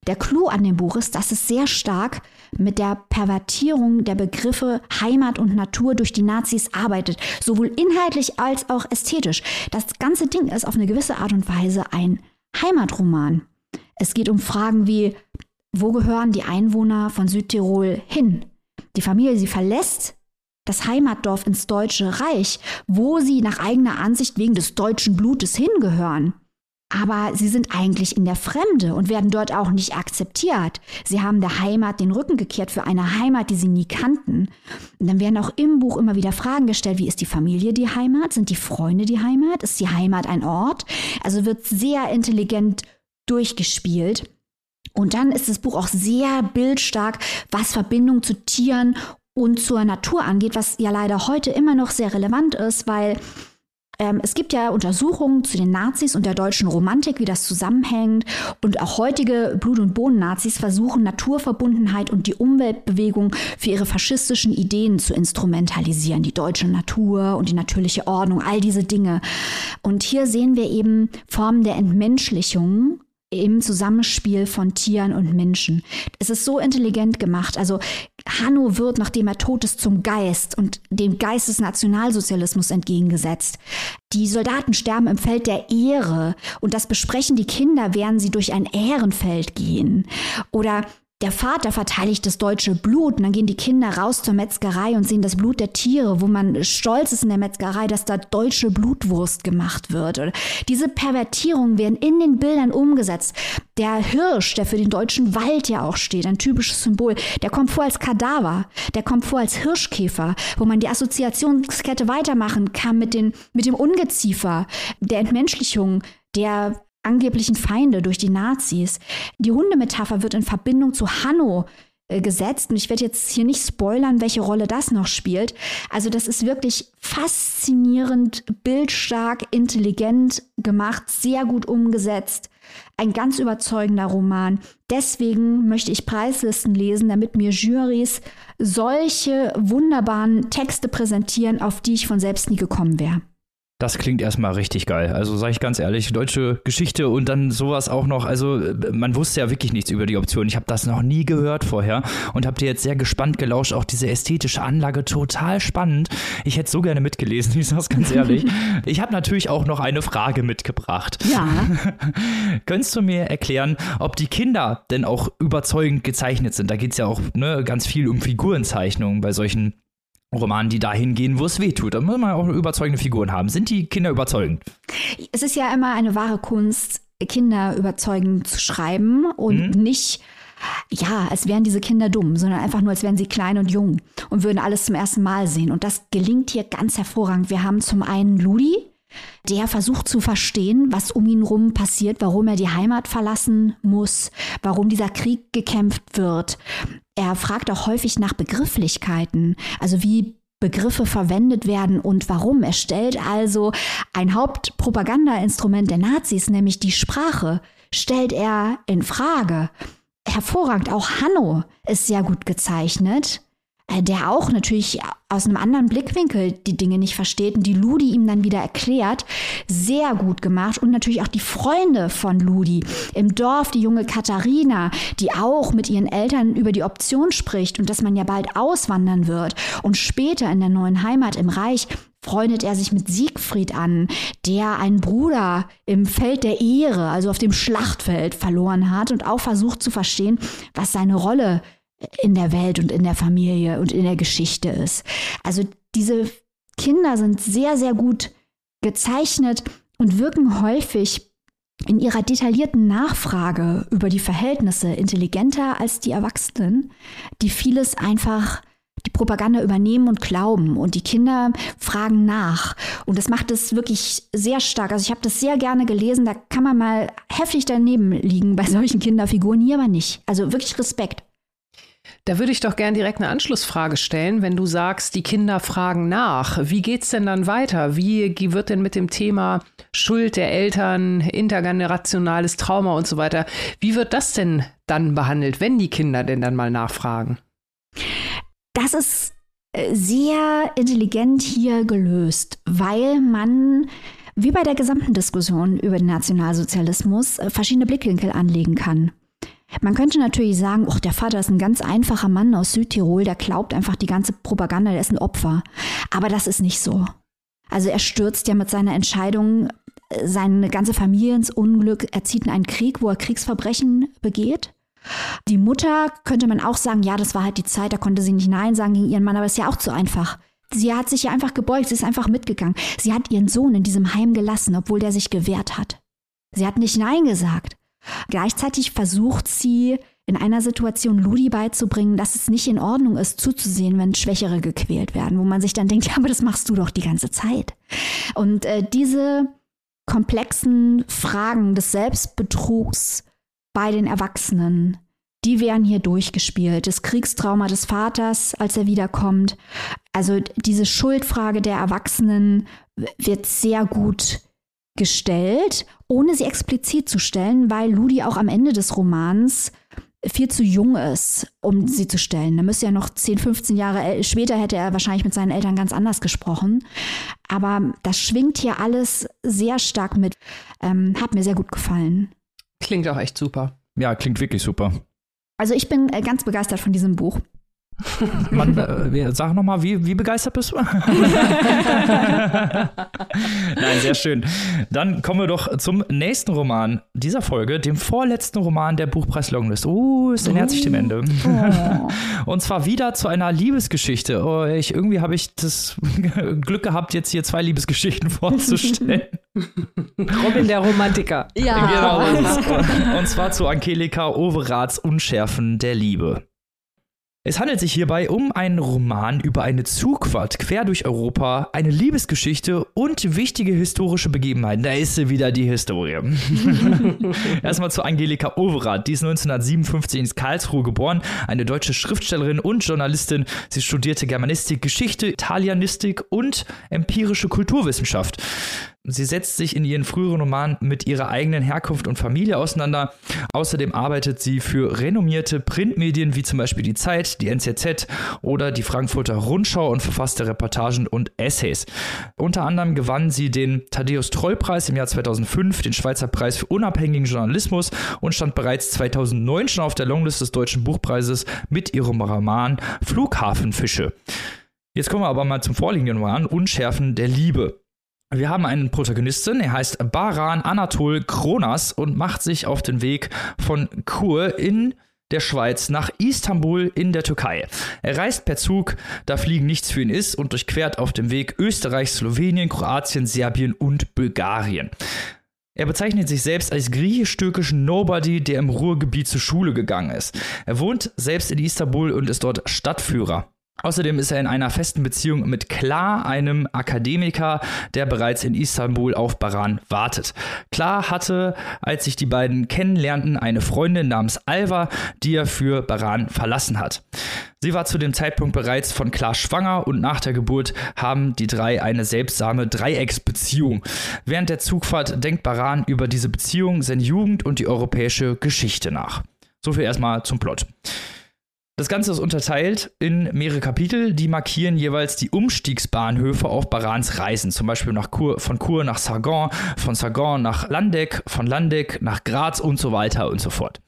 Der Clou an dem Buch ist, dass es sehr stark mit der Pervertierung der Begriffe Heimat und Natur durch die Nazis arbeitet, sowohl inhaltlich als auch ästhetisch. Das ganze Ding ist auf eine gewisse Art und Weise ein Heimatroman. Es geht um Fragen wie, wo gehören die Einwohner von Südtirol hin? Die Familie, sie verlässt das Heimatdorf ins Deutsche Reich, wo sie nach eigener Ansicht wegen des deutschen Blutes hingehören aber sie sind eigentlich in der Fremde und werden dort auch nicht akzeptiert. Sie haben der Heimat den Rücken gekehrt für eine Heimat, die sie nie kannten. Und dann werden auch im Buch immer wieder Fragen gestellt, wie ist die Familie die Heimat? Sind die Freunde die Heimat? Ist die Heimat ein Ort? Also wird sehr intelligent durchgespielt. Und dann ist das Buch auch sehr bildstark, was Verbindung zu Tieren und zur Natur angeht, was ja leider heute immer noch sehr relevant ist, weil ähm, es gibt ja Untersuchungen zu den Nazis und der deutschen Romantik, wie das zusammenhängt. Und auch heutige Blut- und Bohnen-Nazis versuchen Naturverbundenheit und die Umweltbewegung für ihre faschistischen Ideen zu instrumentalisieren. Die deutsche Natur und die natürliche Ordnung, all diese Dinge. Und hier sehen wir eben Formen der Entmenschlichung im Zusammenspiel von Tieren und Menschen. Es ist so intelligent gemacht. Also Hanno wird, nachdem er tot ist, zum Geist und dem Geist des Nationalsozialismus entgegengesetzt. Die Soldaten sterben im Feld der Ehre und das besprechen die Kinder, während sie durch ein Ehrenfeld gehen. Oder der Vater verteidigt das deutsche Blut und dann gehen die Kinder raus zur Metzgerei und sehen das Blut der Tiere, wo man stolz ist in der Metzgerei, dass da deutsche Blutwurst gemacht wird. Oder diese Pervertierungen werden in den Bildern umgesetzt. Der Hirsch, der für den deutschen Wald ja auch steht, ein typisches Symbol, der kommt vor als Kadaver, der kommt vor als Hirschkäfer, wo man die Assoziationskette weitermachen kann mit, den, mit dem Ungeziefer, der Entmenschlichung, der angeblichen Feinde durch die Nazis. Die Hundemetapher wird in Verbindung zu Hanno äh, gesetzt und ich werde jetzt hier nicht spoilern, welche Rolle das noch spielt. Also das ist wirklich faszinierend, bildstark, intelligent gemacht, sehr gut umgesetzt. Ein ganz überzeugender Roman. Deswegen möchte ich Preislisten lesen, damit mir Jurys solche wunderbaren Texte präsentieren, auf die ich von selbst nie gekommen wäre. Das klingt erstmal richtig geil. Also sage ich ganz ehrlich, deutsche Geschichte und dann sowas auch noch. Also man wusste ja wirklich nichts über die Option. Ich habe das noch nie gehört vorher und habe dir jetzt sehr gespannt gelauscht. Auch diese ästhetische Anlage total spannend. Ich hätte so gerne mitgelesen, [LAUGHS] ich sage ganz ehrlich. [LAUGHS] ich habe natürlich auch noch eine Frage mitgebracht. Ja. [LAUGHS] Könntest du mir erklären, ob die Kinder denn auch überzeugend gezeichnet sind? Da geht es ja auch ne, ganz viel um Figurenzeichnungen bei solchen Romanen, die dahin gehen, wo es weh tut. Da muss man auch überzeugende Figuren haben. Sind die Kinder überzeugend? Es ist ja immer eine wahre Kunst, Kinder überzeugend zu schreiben und mhm. nicht, ja, als wären diese Kinder dumm, sondern einfach nur, als wären sie klein und jung und würden alles zum ersten Mal sehen. Und das gelingt hier ganz hervorragend. Wir haben zum einen Ludi, der versucht zu verstehen, was um ihn rum passiert, warum er die Heimat verlassen muss, warum dieser Krieg gekämpft wird. Er fragt auch häufig nach Begrifflichkeiten, also wie Begriffe verwendet werden und warum. Er stellt also ein Hauptpropagandainstrument der Nazis, nämlich die Sprache, stellt er in Frage. Hervorragend, auch Hanno ist sehr gut gezeichnet. Äh, der auch natürlich aus einem anderen Blickwinkel die Dinge nicht versteht und die Ludi ihm dann wieder erklärt, sehr gut gemacht. Und natürlich auch die Freunde von Ludi im Dorf, die junge Katharina, die auch mit ihren Eltern über die Option spricht und dass man ja bald auswandern wird. Und später in der neuen Heimat im Reich freundet er sich mit Siegfried an, der einen Bruder im Feld der Ehre, also auf dem Schlachtfeld verloren hat und auch versucht zu verstehen, was seine Rolle in der Welt und in der Familie und in der Geschichte ist. Also diese Kinder sind sehr, sehr gut gezeichnet und wirken häufig in ihrer detaillierten Nachfrage über die Verhältnisse intelligenter als die Erwachsenen, die vieles einfach die Propaganda übernehmen und glauben und die Kinder fragen nach. Und das macht es wirklich sehr stark. Also ich habe das sehr gerne gelesen, da kann man mal heftig daneben liegen bei solchen Kinderfiguren, hier aber nicht. Also wirklich Respekt. Da würde ich doch gern direkt eine Anschlussfrage stellen, wenn du sagst, die Kinder fragen nach. Wie geht es denn dann weiter? Wie wird denn mit dem Thema Schuld der Eltern, intergenerationales Trauma und so weiter, wie wird das denn dann behandelt, wenn die Kinder denn dann mal nachfragen? Das ist äh, sehr intelligent hier gelöst, weil man wie bei der gesamten Diskussion über den Nationalsozialismus äh, verschiedene Blickwinkel anlegen kann. Man könnte natürlich sagen, oh, der Vater ist ein ganz einfacher Mann aus Südtirol, der glaubt einfach die ganze Propaganda, der ist ein Opfer. Aber das ist nicht so. Also er stürzt ja mit seiner Entscheidung äh, seine ganze Familie ins Unglück. Er zieht in einen Krieg, wo er Kriegsverbrechen begeht. Die Mutter könnte man auch sagen, ja, das war halt die Zeit, da konnte sie nicht Nein sagen gegen ihren Mann, aber das ist ja auch zu einfach. Sie hat sich ja einfach gebeugt, sie ist einfach mitgegangen. Sie hat ihren Sohn in diesem Heim gelassen, obwohl der sich gewehrt hat. Sie hat nicht Nein gesagt. Gleichzeitig versucht sie in einer Situation Ludi beizubringen, dass es nicht in Ordnung ist, zuzusehen, wenn Schwächere gequält werden, wo man sich dann denkt, ja, [LAUGHS] aber das machst du doch die ganze Zeit. Und äh, diese komplexen Fragen des Selbstbetrugs bei den Erwachsenen, die werden hier durchgespielt. Das Kriegstrauma des Vaters, als er wiederkommt. Also diese Schuldfrage der Erwachsenen wird sehr gut gestellt, ohne sie explizit zu stellen, weil Ludi auch am Ende des Romans viel zu jung ist, um sie zu stellen. Da müsste ja noch 10, 15 Jahre später hätte er wahrscheinlich mit seinen Eltern ganz anders gesprochen. Aber das schwingt hier alles sehr stark mit. Ähm, hat mir sehr gut gefallen. Klingt auch echt super. Ja, klingt wirklich super. Also ich bin äh, ganz begeistert von diesem Buch. Man, äh, sag nochmal, wie, wie begeistert bist du? [LAUGHS] Nein, sehr schön. Dann kommen wir doch zum nächsten Roman dieser Folge, dem vorletzten Roman der Buchpreis Longlist. Oh, ist nähert sich dem Ende. Oh. [LAUGHS] Und zwar wieder zu einer Liebesgeschichte. Oh, ich, irgendwie habe ich das [LAUGHS] Glück gehabt, jetzt hier zwei Liebesgeschichten vorzustellen. Robin der Romantiker. Ja. Genau. Und, und zwar zu Angelika Overats Unschärfen der Liebe. Es handelt sich hierbei um einen Roman über eine Zugfahrt quer durch Europa, eine Liebesgeschichte und wichtige historische Begebenheiten. Da ist sie wieder, die Historie. [LAUGHS] Erstmal zu Angelika Overath. Die ist 1957 in Karlsruhe geboren, eine deutsche Schriftstellerin und Journalistin. Sie studierte Germanistik, Geschichte, Italianistik und empirische Kulturwissenschaft. Sie setzt sich in ihren früheren Romanen mit ihrer eigenen Herkunft und Familie auseinander. Außerdem arbeitet sie für renommierte Printmedien wie zum Beispiel die Zeit, die NZZ oder die Frankfurter Rundschau und verfasste Reportagen und Essays. Unter anderem gewann sie den Thaddeus Troll-Preis im Jahr 2005, den Schweizer Preis für unabhängigen Journalismus und stand bereits 2009 schon auf der Longlist des Deutschen Buchpreises mit ihrem Roman Flughafenfische. Jetzt kommen wir aber mal zum vorliegenden Roman Unschärfen der Liebe. Wir haben einen Protagonisten, er heißt Baran Anatol Kronas und macht sich auf den Weg von Kur in der Schweiz nach Istanbul in der Türkei. Er reist per Zug, da Fliegen nichts für ihn ist, und durchquert auf dem Weg Österreich, Slowenien, Kroatien, Serbien und Bulgarien. Er bezeichnet sich selbst als griechisch-türkischen Nobody, der im Ruhrgebiet zur Schule gegangen ist. Er wohnt selbst in Istanbul und ist dort Stadtführer. Außerdem ist er in einer festen Beziehung mit Klar, einem Akademiker, der bereits in Istanbul auf Baran wartet. Klar hatte, als sich die beiden kennenlernten, eine Freundin namens Alva, die er für Baran verlassen hat. Sie war zu dem Zeitpunkt bereits von Klar schwanger und nach der Geburt haben die drei eine seltsame Dreiecksbeziehung. Während der Zugfahrt denkt Baran über diese Beziehung, seine Jugend und die europäische Geschichte nach. So viel erstmal zum Plot. Das Ganze ist unterteilt in mehrere Kapitel, die markieren jeweils die Umstiegsbahnhöfe auf Barans Reisen. Zum Beispiel nach Kur, von Chur nach Sargon, von Sargon nach Landeck, von Landeck nach Graz und so weiter und so fort.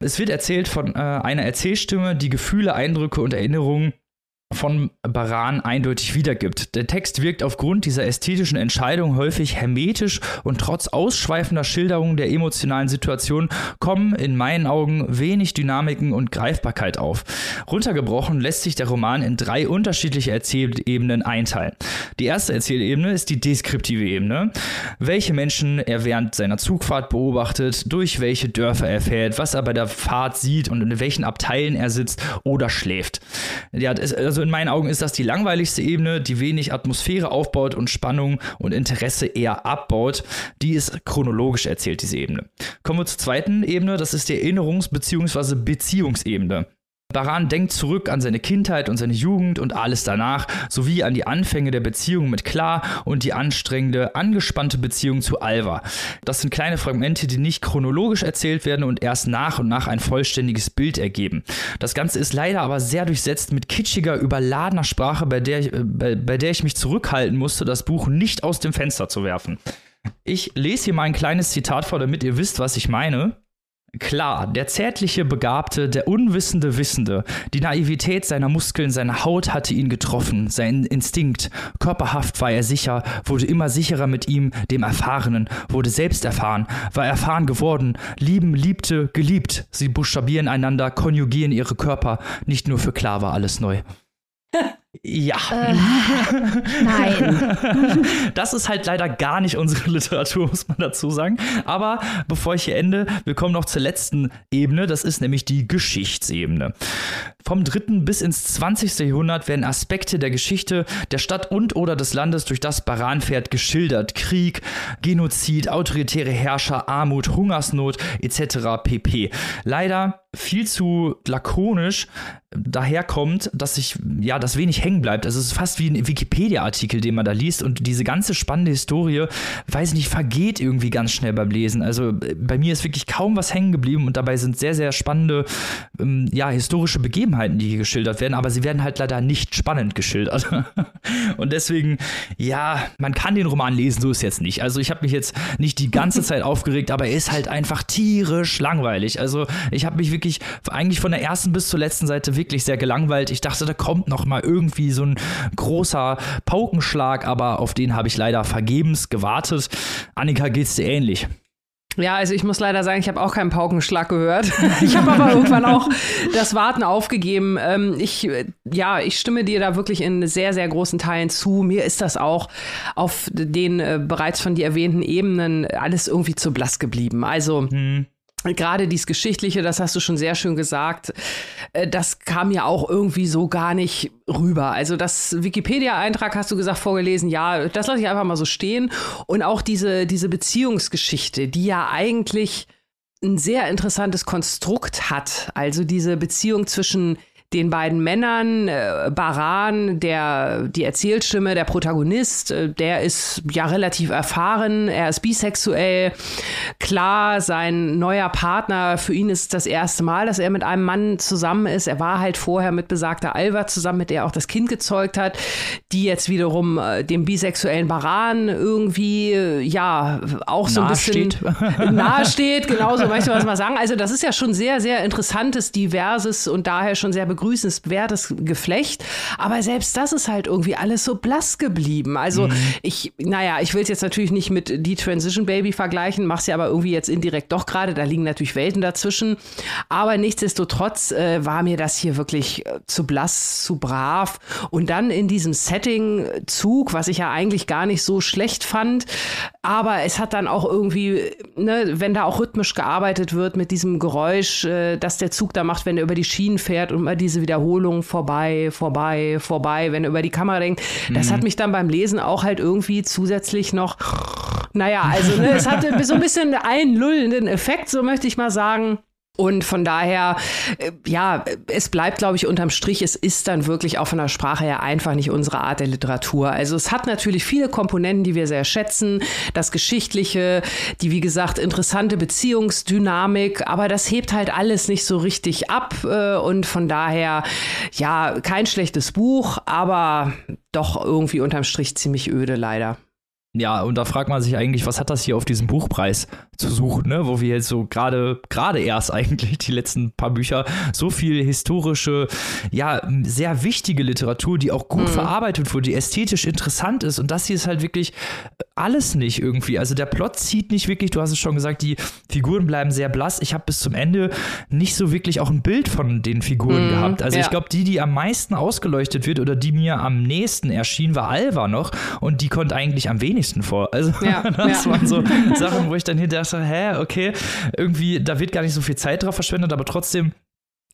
Es wird erzählt von äh, einer Erzählstimme, die Gefühle, Eindrücke und Erinnerungen von Baran eindeutig wiedergibt. Der Text wirkt aufgrund dieser ästhetischen Entscheidung häufig hermetisch und trotz ausschweifender Schilderungen der emotionalen Situation kommen in meinen Augen wenig Dynamiken und Greifbarkeit auf. Runtergebrochen lässt sich der Roman in drei unterschiedliche Erzählebenen einteilen. Die erste Erzählebene ist die deskriptive Ebene, welche Menschen er während seiner Zugfahrt beobachtet, durch welche Dörfer er fährt, was er bei der Fahrt sieht und in welchen Abteilen er sitzt oder schläft. Ja, also in meinen Augen ist das die langweiligste Ebene, die wenig Atmosphäre aufbaut und Spannung und Interesse eher abbaut. Die ist chronologisch erzählt, diese Ebene. Kommen wir zur zweiten Ebene, das ist die Erinnerungs- bzw. Beziehungsebene. Baran denkt zurück an seine Kindheit und seine Jugend und alles danach, sowie an die Anfänge der Beziehung mit Klar und die anstrengende, angespannte Beziehung zu Alva. Das sind kleine Fragmente, die nicht chronologisch erzählt werden und erst nach und nach ein vollständiges Bild ergeben. Das Ganze ist leider aber sehr durchsetzt mit kitschiger, überladener Sprache, bei der, ich, bei, bei der ich mich zurückhalten musste, das Buch nicht aus dem Fenster zu werfen. Ich lese hier mal ein kleines Zitat vor, damit ihr wisst, was ich meine. Klar, der zärtliche Begabte, der unwissende Wissende, die Naivität seiner Muskeln, seine Haut hatte ihn getroffen, sein Instinkt, körperhaft war er sicher, wurde immer sicherer mit ihm, dem Erfahrenen, wurde selbst erfahren, war erfahren geworden, lieben, liebte, geliebt, sie buchstabieren einander, konjugieren ihre Körper, nicht nur für klar war alles neu. [LAUGHS] Ja. Äh, nein. [LAUGHS] Das ist halt leider gar nicht unsere Literatur, muss man dazu sagen. Aber bevor ich hier ende, wir kommen noch zur letzten Ebene. Das ist nämlich die Geschichtsebene. Vom 3. bis ins 20. Jahrhundert werden Aspekte der Geschichte der Stadt und oder des Landes durch das Baranpferd geschildert. Krieg, Genozid, autoritäre Herrscher, Armut, Hungersnot etc. pp. Leider viel zu lakonisch daherkommt, dass sich ja das wenig hängen bleibt. Also es ist fast wie ein Wikipedia-Artikel, den man da liest und diese ganze spannende Historie, weiß nicht, vergeht irgendwie ganz schnell beim Lesen. Also äh, bei mir ist wirklich kaum was hängen geblieben und dabei sind sehr, sehr spannende, ähm, ja, historische Begebenheiten, die hier geschildert werden, aber sie werden halt leider nicht spannend geschildert. [LAUGHS] und deswegen, ja, man kann den Roman lesen, so ist jetzt nicht. Also ich habe mich jetzt nicht die ganze [LAUGHS] Zeit aufgeregt, aber er ist halt einfach tierisch langweilig. Also ich habe mich wirklich eigentlich von der ersten bis zur letzten Seite wirklich sehr gelangweilt. Ich dachte, da kommt noch mal irgendwie so ein großer Paukenschlag, aber auf den habe ich leider vergebens gewartet. Annika, geht's dir ähnlich? Ja, also ich muss leider sagen, ich habe auch keinen Paukenschlag gehört. [LAUGHS] ich habe aber irgendwann auch das Warten aufgegeben. Ähm, ich, ja, ich stimme dir da wirklich in sehr, sehr großen Teilen zu. Mir ist das auch auf den äh, bereits von dir erwähnten Ebenen alles irgendwie zu blass geblieben. Also. Hm gerade dies Geschichtliche, das hast du schon sehr schön gesagt, äh, das kam ja auch irgendwie so gar nicht rüber. Also das Wikipedia-Eintrag hast du gesagt, vorgelesen, ja, das lasse ich einfach mal so stehen. Und auch diese, diese Beziehungsgeschichte, die ja eigentlich ein sehr interessantes Konstrukt hat. Also diese Beziehung zwischen den beiden Männern, äh, Baran, der die Erzählstimme, der Protagonist, äh, der ist ja relativ erfahren, er ist bisexuell. Klar, sein neuer Partner, für ihn ist das erste Mal, dass er mit einem Mann zusammen ist. Er war halt vorher mit besagter Alva zusammen, mit der er auch das Kind gezeugt hat, die jetzt wiederum äh, dem bisexuellen Baran irgendwie, äh, ja, auch so ein bisschen steht. [LAUGHS] nahe steht. Genauso möchte man es mal sagen. Also das ist ja schon sehr, sehr interessantes, diverses und daher schon sehr begrüßenswertes Geflecht. Aber selbst das ist halt irgendwie alles so blass geblieben. Also mhm. ich, naja, ich will es jetzt natürlich nicht mit die Transition Baby vergleichen, mach's ja aber irgendwie jetzt indirekt doch gerade. Da liegen natürlich Welten dazwischen. Aber nichtsdestotrotz äh, war mir das hier wirklich äh, zu blass, zu brav. Und dann in diesem Setting Zug, was ich ja eigentlich gar nicht so schlecht fand. Aber es hat dann auch irgendwie, ne, wenn da auch rhythmisch gearbeitet wird mit diesem Geräusch, äh, dass der Zug da macht, wenn er über die Schienen fährt und mal diese diese Wiederholung vorbei, vorbei, vorbei, wenn er über die Kamera denkt. Das mhm. hat mich dann beim Lesen auch halt irgendwie zusätzlich noch, naja, also ne, es hatte so ein bisschen einen lullenden Effekt, so möchte ich mal sagen. Und von daher, äh, ja, es bleibt, glaube ich, unterm Strich, es ist dann wirklich auch von der Sprache her einfach nicht unsere Art der Literatur. Also es hat natürlich viele Komponenten, die wir sehr schätzen. Das Geschichtliche, die, wie gesagt, interessante Beziehungsdynamik, aber das hebt halt alles nicht so richtig ab. Äh, und von daher, ja, kein schlechtes Buch, aber doch irgendwie unterm Strich ziemlich öde leider. Ja, und da fragt man sich eigentlich, was hat das hier auf diesem Buchpreis zu suchen, ne? wo wir jetzt so gerade gerade erst [LAUGHS] eigentlich die letzten paar Bücher so viel historische, ja, sehr wichtige Literatur, die auch gut mhm. verarbeitet wurde, die ästhetisch interessant ist und das hier ist halt wirklich alles nicht irgendwie. Also der Plot zieht nicht wirklich, du hast es schon gesagt, die Figuren bleiben sehr blass. Ich habe bis zum Ende nicht so wirklich auch ein Bild von den Figuren mhm, gehabt. Also ja. ich glaube, die, die am meisten ausgeleuchtet wird oder die mir am nächsten erschien, war Alva noch und die konnte eigentlich am wenigsten wenigsten vor. Also ja, [LAUGHS] das ja. waren so [LAUGHS] Sachen, wo ich dann hinterher dachte, hä, okay, irgendwie, da wird gar nicht so viel Zeit drauf verschwendet, aber trotzdem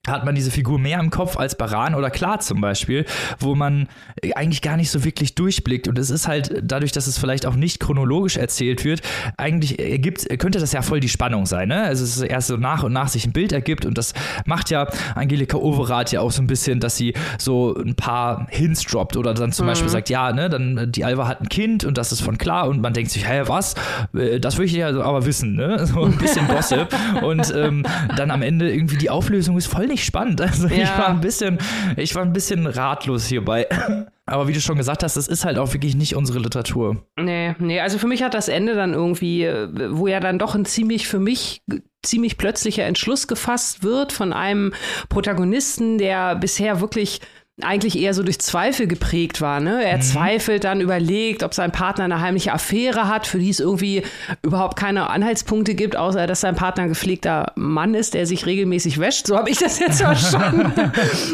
hat man diese Figur mehr im Kopf als Baran oder Klar zum Beispiel, wo man eigentlich gar nicht so wirklich durchblickt. Und es ist halt dadurch, dass es vielleicht auch nicht chronologisch erzählt wird, eigentlich ergibt, könnte das ja voll die Spannung sein. Ne? Also es ist erst so nach und nach sich ein Bild ergibt und das macht ja Angelika Overath ja auch so ein bisschen, dass sie so ein paar Hints droppt oder dann zum mhm. Beispiel sagt, ja, ne, dann die Alva hat ein Kind und das ist von Klar und man denkt sich, hä, was? Äh, das will ich ja aber wissen, ne? [LAUGHS] So ein bisschen Gossip. und ähm, dann am Ende irgendwie die Auflösung ist voll nicht spannend. [LAUGHS] Also ja. ich war ein bisschen, ich war ein bisschen ratlos hierbei. [LAUGHS] Aber wie du schon gesagt hast, das ist halt auch wirklich nicht unsere Literatur. Nee, nee, also für mich hat das Ende dann irgendwie, wo ja dann doch ein ziemlich für mich ziemlich plötzlicher Entschluss gefasst wird von einem Protagonisten, der bisher wirklich eigentlich eher so durch Zweifel geprägt war. Ne? Er mhm. zweifelt dann, überlegt, ob sein Partner eine heimliche Affäre hat, für die es irgendwie überhaupt keine Anhaltspunkte gibt, außer dass sein Partner ein gepflegter Mann ist, der sich regelmäßig wäscht. So habe ich das jetzt [LAUGHS] verstanden.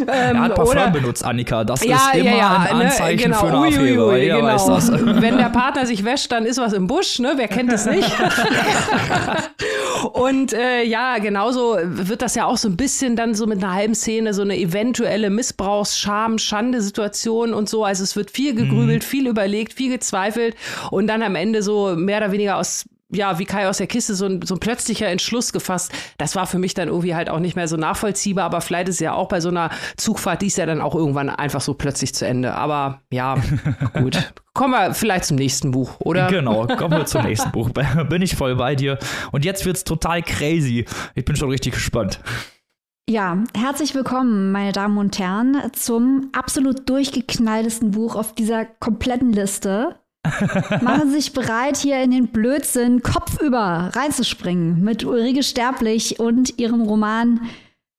ähm, er hat Parfum oder, benutzt, Annika. Das ja, ist immer ja, ja, ein ne, Anzeichen ne, genau, für eine ui, Affäre. Ui, genau. weiß das. Wenn der Partner sich wäscht, dann ist was im Busch. Ne? Wer kennt das nicht? [LAUGHS] Und äh, ja, genauso wird das ja auch so ein bisschen dann so mit einer halben Szene so eine eventuelle Missbrauchsscham Scham, Schande-Situation und so. Also es wird viel gegrübelt, mhm. viel überlegt, viel gezweifelt und dann am Ende so mehr oder weniger aus ja, wie Kai aus der Kiste, so ein, so ein plötzlicher Entschluss gefasst. Das war für mich dann irgendwie halt auch nicht mehr so nachvollziehbar, aber vielleicht ist ja auch bei so einer Zugfahrt, die ist ja dann auch irgendwann einfach so plötzlich zu Ende. Aber ja, [LAUGHS] gut. Kommen wir vielleicht zum nächsten Buch, oder? Genau, [LAUGHS] kommen wir zum nächsten Buch. [LAUGHS] Bin ich voll bei dir. Und jetzt wird's total crazy. Ich bin schon richtig gespannt. Ja, herzlich willkommen, meine Damen und Herren, zum absolut durchgeknalltesten Buch auf dieser kompletten Liste. [LAUGHS] Machen Sie sich bereit, hier in den Blödsinn kopfüber reinzuspringen mit Ulrike Sterblich und ihrem Roman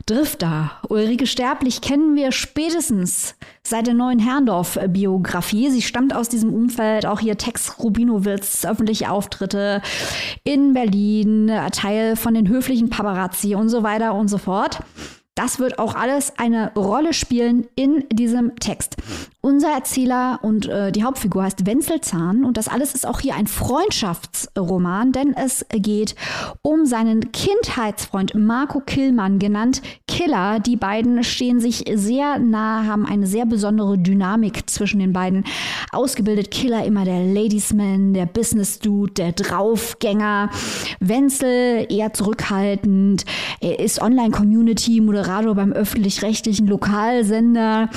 Drifter. Ulrike Sterblich kennen wir spätestens seit der neuen Herrndorf-Biografie. Sie stammt aus diesem Umfeld, auch hier Tex Rubinowitz, öffentliche Auftritte in Berlin, Teil von den höflichen Paparazzi und so weiter und so fort. Das wird auch alles eine Rolle spielen in diesem Text. Unser Erzähler und äh, die Hauptfigur heißt Wenzelzahn und das alles ist auch hier ein Freundschaftsroman, denn es geht um seinen Kindheitsfreund Marco Killmann, genannt Killer. Die beiden stehen sich sehr nah, haben eine sehr besondere Dynamik zwischen den beiden. Ausgebildet Killer immer der Ladiesman, der Business Dude, der Draufgänger. Wenzel eher zurückhaltend. Er ist Online-Community-Moderator Moderator beim öffentlich-rechtlichen Lokalsender.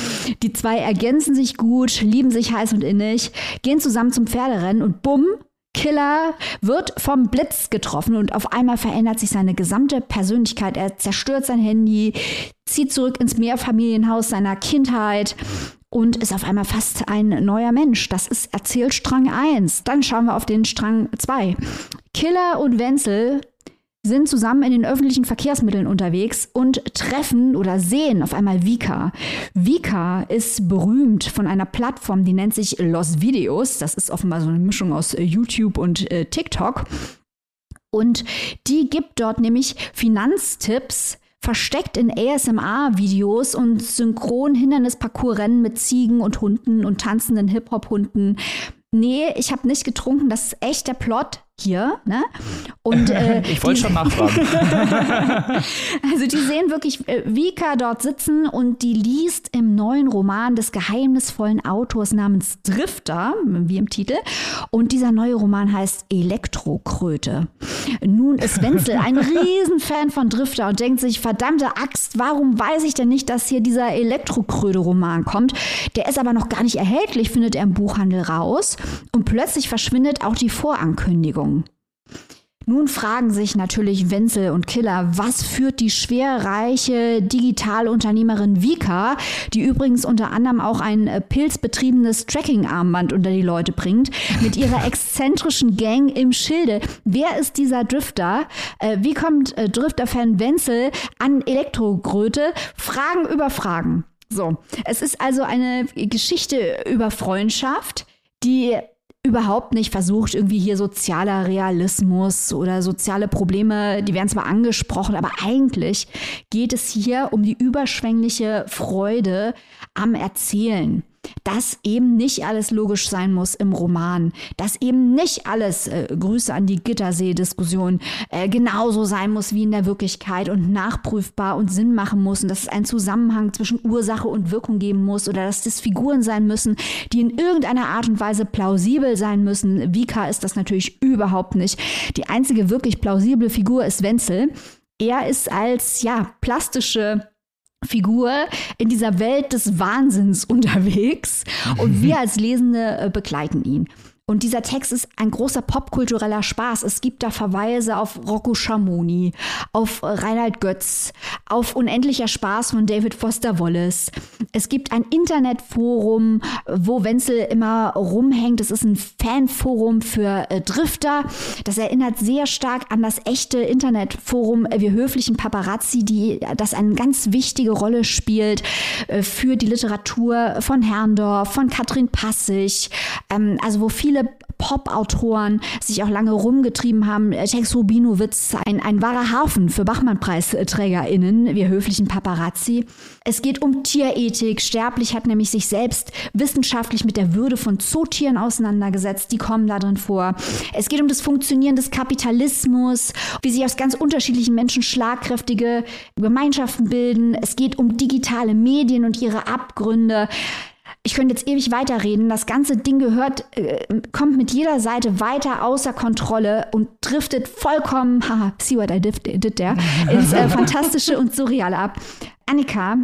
Die zwei ergänzen sich gut, lieben sich heiß und innig, gehen zusammen zum Pferderennen und bumm, Killer wird vom Blitz getroffen und auf einmal verändert sich seine gesamte Persönlichkeit. Er zerstört sein Handy, zieht zurück ins Mehrfamilienhaus seiner Kindheit und ist auf einmal fast ein neuer Mensch. Das ist Erzählstrang 1. Dann schauen wir auf den Strang 2. Killer und Wenzel sind zusammen in den öffentlichen Verkehrsmitteln unterwegs und treffen oder sehen auf einmal Vika. Vika ist berühmt von einer Plattform, die nennt sich Los Videos. Das ist offenbar so eine Mischung aus äh, YouTube und äh, TikTok. Und die gibt dort nämlich Finanztipps versteckt in ASMR-Videos und synchron Hindernisparcours-Rennen mit Ziegen und Hunden und tanzenden Hip-Hop-Hunden. Nee, ich habe nicht getrunken, das ist echt der Plot hier, ne? Und äh, [LAUGHS] ich wollte schon nachfragen. [LAUGHS] also die sehen wirklich äh, Vika dort sitzen und die liest im neuen Roman des geheimnisvollen Autors namens Drifter, wie im Titel. Und dieser neue Roman heißt Elektrokröte. Nun ist Wenzel ein [LAUGHS] Riesenfan von Drifter und denkt sich, verdammte Axt, warum weiß ich denn nicht, dass hier dieser Elektrokröte-Roman kommt? Der ist aber noch gar nicht erhältlich, findet er im Buchhandel raus. Und plötzlich verschwindet auch die Vorankündigung. Nun fragen sich natürlich Wenzel und Killer, was führt die schwerreiche Digitalunternehmerin Vika, die übrigens unter anderem auch ein äh, pilzbetriebenes Tracking-Armband unter die Leute bringt, mit ihrer [LAUGHS] exzentrischen Gang im Schilde. Wer ist dieser Drifter? Äh, wie kommt äh, Drifter-Fan Wenzel an Elektrogröte? Fragen über Fragen. So, es ist also eine Geschichte über Freundschaft, die überhaupt nicht versucht, irgendwie hier sozialer Realismus oder soziale Probleme, die werden zwar angesprochen, aber eigentlich geht es hier um die überschwängliche Freude am Erzählen dass eben nicht alles logisch sein muss im Roman, dass eben nicht alles, äh, Grüße an die Gittersee-Diskussion, äh, genauso sein muss wie in der Wirklichkeit und nachprüfbar und Sinn machen muss und dass es einen Zusammenhang zwischen Ursache und Wirkung geben muss oder dass das Figuren sein müssen, die in irgendeiner Art und Weise plausibel sein müssen. Vika ist das natürlich überhaupt nicht. Die einzige wirklich plausible Figur ist Wenzel. Er ist als ja plastische Figur in dieser Welt des Wahnsinns unterwegs und wir [LAUGHS] als Lesende äh, begleiten ihn. Und dieser Text ist ein großer popkultureller Spaß. Es gibt da Verweise auf Rocco Schamoni, auf Reinhard Götz, auf Unendlicher Spaß von David Foster Wallace. Es gibt ein Internetforum, wo Wenzel immer rumhängt. Es ist ein Fanforum für äh, Drifter. Das erinnert sehr stark an das echte Internetforum äh, Wir höflichen Paparazzi, die das eine ganz wichtige Rolle spielt äh, für die Literatur von Herrndorf, von Katrin Passig. Ähm, also wo viele viele Pop-Autoren sich auch lange rumgetrieben haben. Tex Rubinowitz, ein, ein wahrer Hafen für Bachmann-Preisträgerinnen, wir höflichen Paparazzi. Es geht um Tierethik. Sterblich hat nämlich sich selbst wissenschaftlich mit der Würde von Zootieren auseinandergesetzt. Die kommen da drin vor. Es geht um das Funktionieren des Kapitalismus, wie sich aus ganz unterschiedlichen Menschen schlagkräftige Gemeinschaften bilden. Es geht um digitale Medien und ihre Abgründe ich könnte jetzt ewig weiterreden. Das ganze Ding gehört, äh, kommt mit jeder Seite weiter außer Kontrolle und driftet vollkommen, [LAUGHS] haha, see what I did, did there, [LAUGHS] ins äh, Fantastische und Surreale ab. Annika,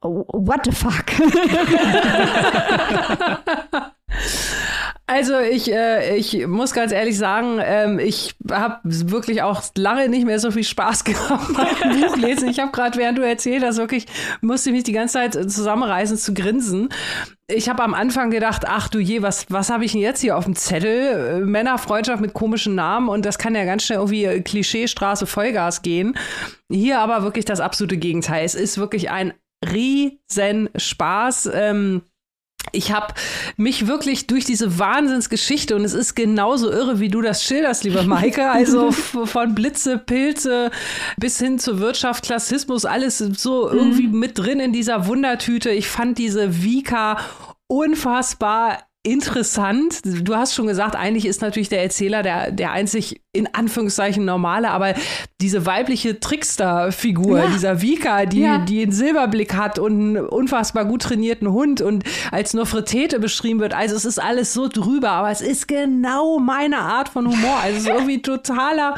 what the fuck? [LAUGHS] Also ich, äh, ich muss ganz ehrlich sagen, ähm, ich habe wirklich auch lange nicht mehr so viel Spaß [LAUGHS] gehabt beim Buchlesen. Ich habe gerade, während du erzählt hast, wirklich musste ich mich die ganze Zeit zusammenreißen zu grinsen. Ich habe am Anfang gedacht, ach du je, was, was habe ich denn jetzt hier auf dem Zettel? Äh, Männerfreundschaft mit komischen Namen und das kann ja ganz schnell irgendwie Klischeestraße Vollgas gehen. Hier aber wirklich das absolute Gegenteil. Es ist wirklich ein riesen Spaß. Ähm, ich habe mich wirklich durch diese Wahnsinnsgeschichte und es ist genauso irre, wie du das schilderst, lieber Maike. [LAUGHS] Also von Blitze, Pilze bis hin zu Wirtschaft, Klassismus, alles so irgendwie mhm. mit drin in dieser Wundertüte. Ich fand diese Vika unfassbar interessant. Du hast schon gesagt, eigentlich ist natürlich der Erzähler der, der einzig in Anführungszeichen normale, aber diese weibliche Trickster-Figur, ja. dieser Vika, die, ja. die einen Silberblick hat und einen unfassbar gut trainierten Hund und als Nofretete beschrieben wird. Also es ist alles so drüber, aber es ist genau meine Art von Humor. Also es ist [LAUGHS] irgendwie totaler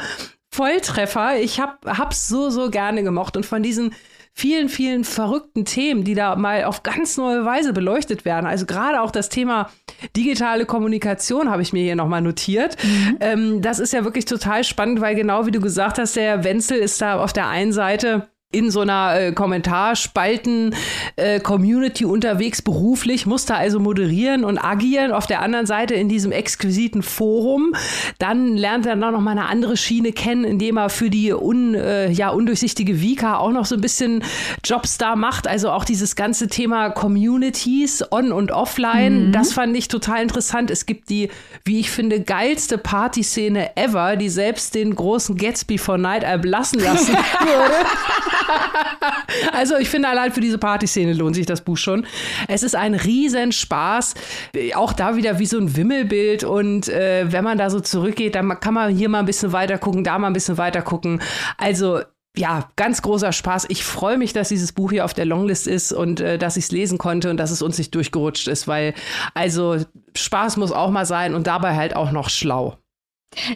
Volltreffer. Ich hab, hab's so, so gerne gemocht und von diesen vielen, vielen verrückten Themen, die da mal auf ganz neue Weise beleuchtet werden. Also gerade auch das Thema digitale Kommunikation habe ich mir hier nochmal notiert. Mhm. Ähm, das ist ja wirklich total spannend, weil genau wie du gesagt hast, der Wenzel ist da auf der einen Seite in so einer äh, Kommentarspalten-Community äh, unterwegs beruflich, musste also moderieren und agieren. Auf der anderen Seite in diesem exquisiten Forum. Dann lernt er noch mal eine andere Schiene kennen, indem er für die un, äh, ja, undurchsichtige Vika auch noch so ein bisschen Jobs da macht. Also auch dieses ganze Thema Communities on und offline. Mhm. Das fand ich total interessant. Es gibt die, wie ich finde, geilste Partyszene ever, die selbst den großen Gatsby von Night erblassen lassen [LAUGHS] würde. [LAUGHS] also ich finde allein für diese Partyszene lohnt sich das Buch schon. Es ist ein Riesenspaß. Auch da wieder wie so ein Wimmelbild. Und äh, wenn man da so zurückgeht, dann kann man hier mal ein bisschen weiter gucken, da mal ein bisschen weiter gucken. Also ja, ganz großer Spaß. Ich freue mich, dass dieses Buch hier auf der Longlist ist und äh, dass ich es lesen konnte und dass es uns nicht durchgerutscht ist, weil also Spaß muss auch mal sein und dabei halt auch noch schlau.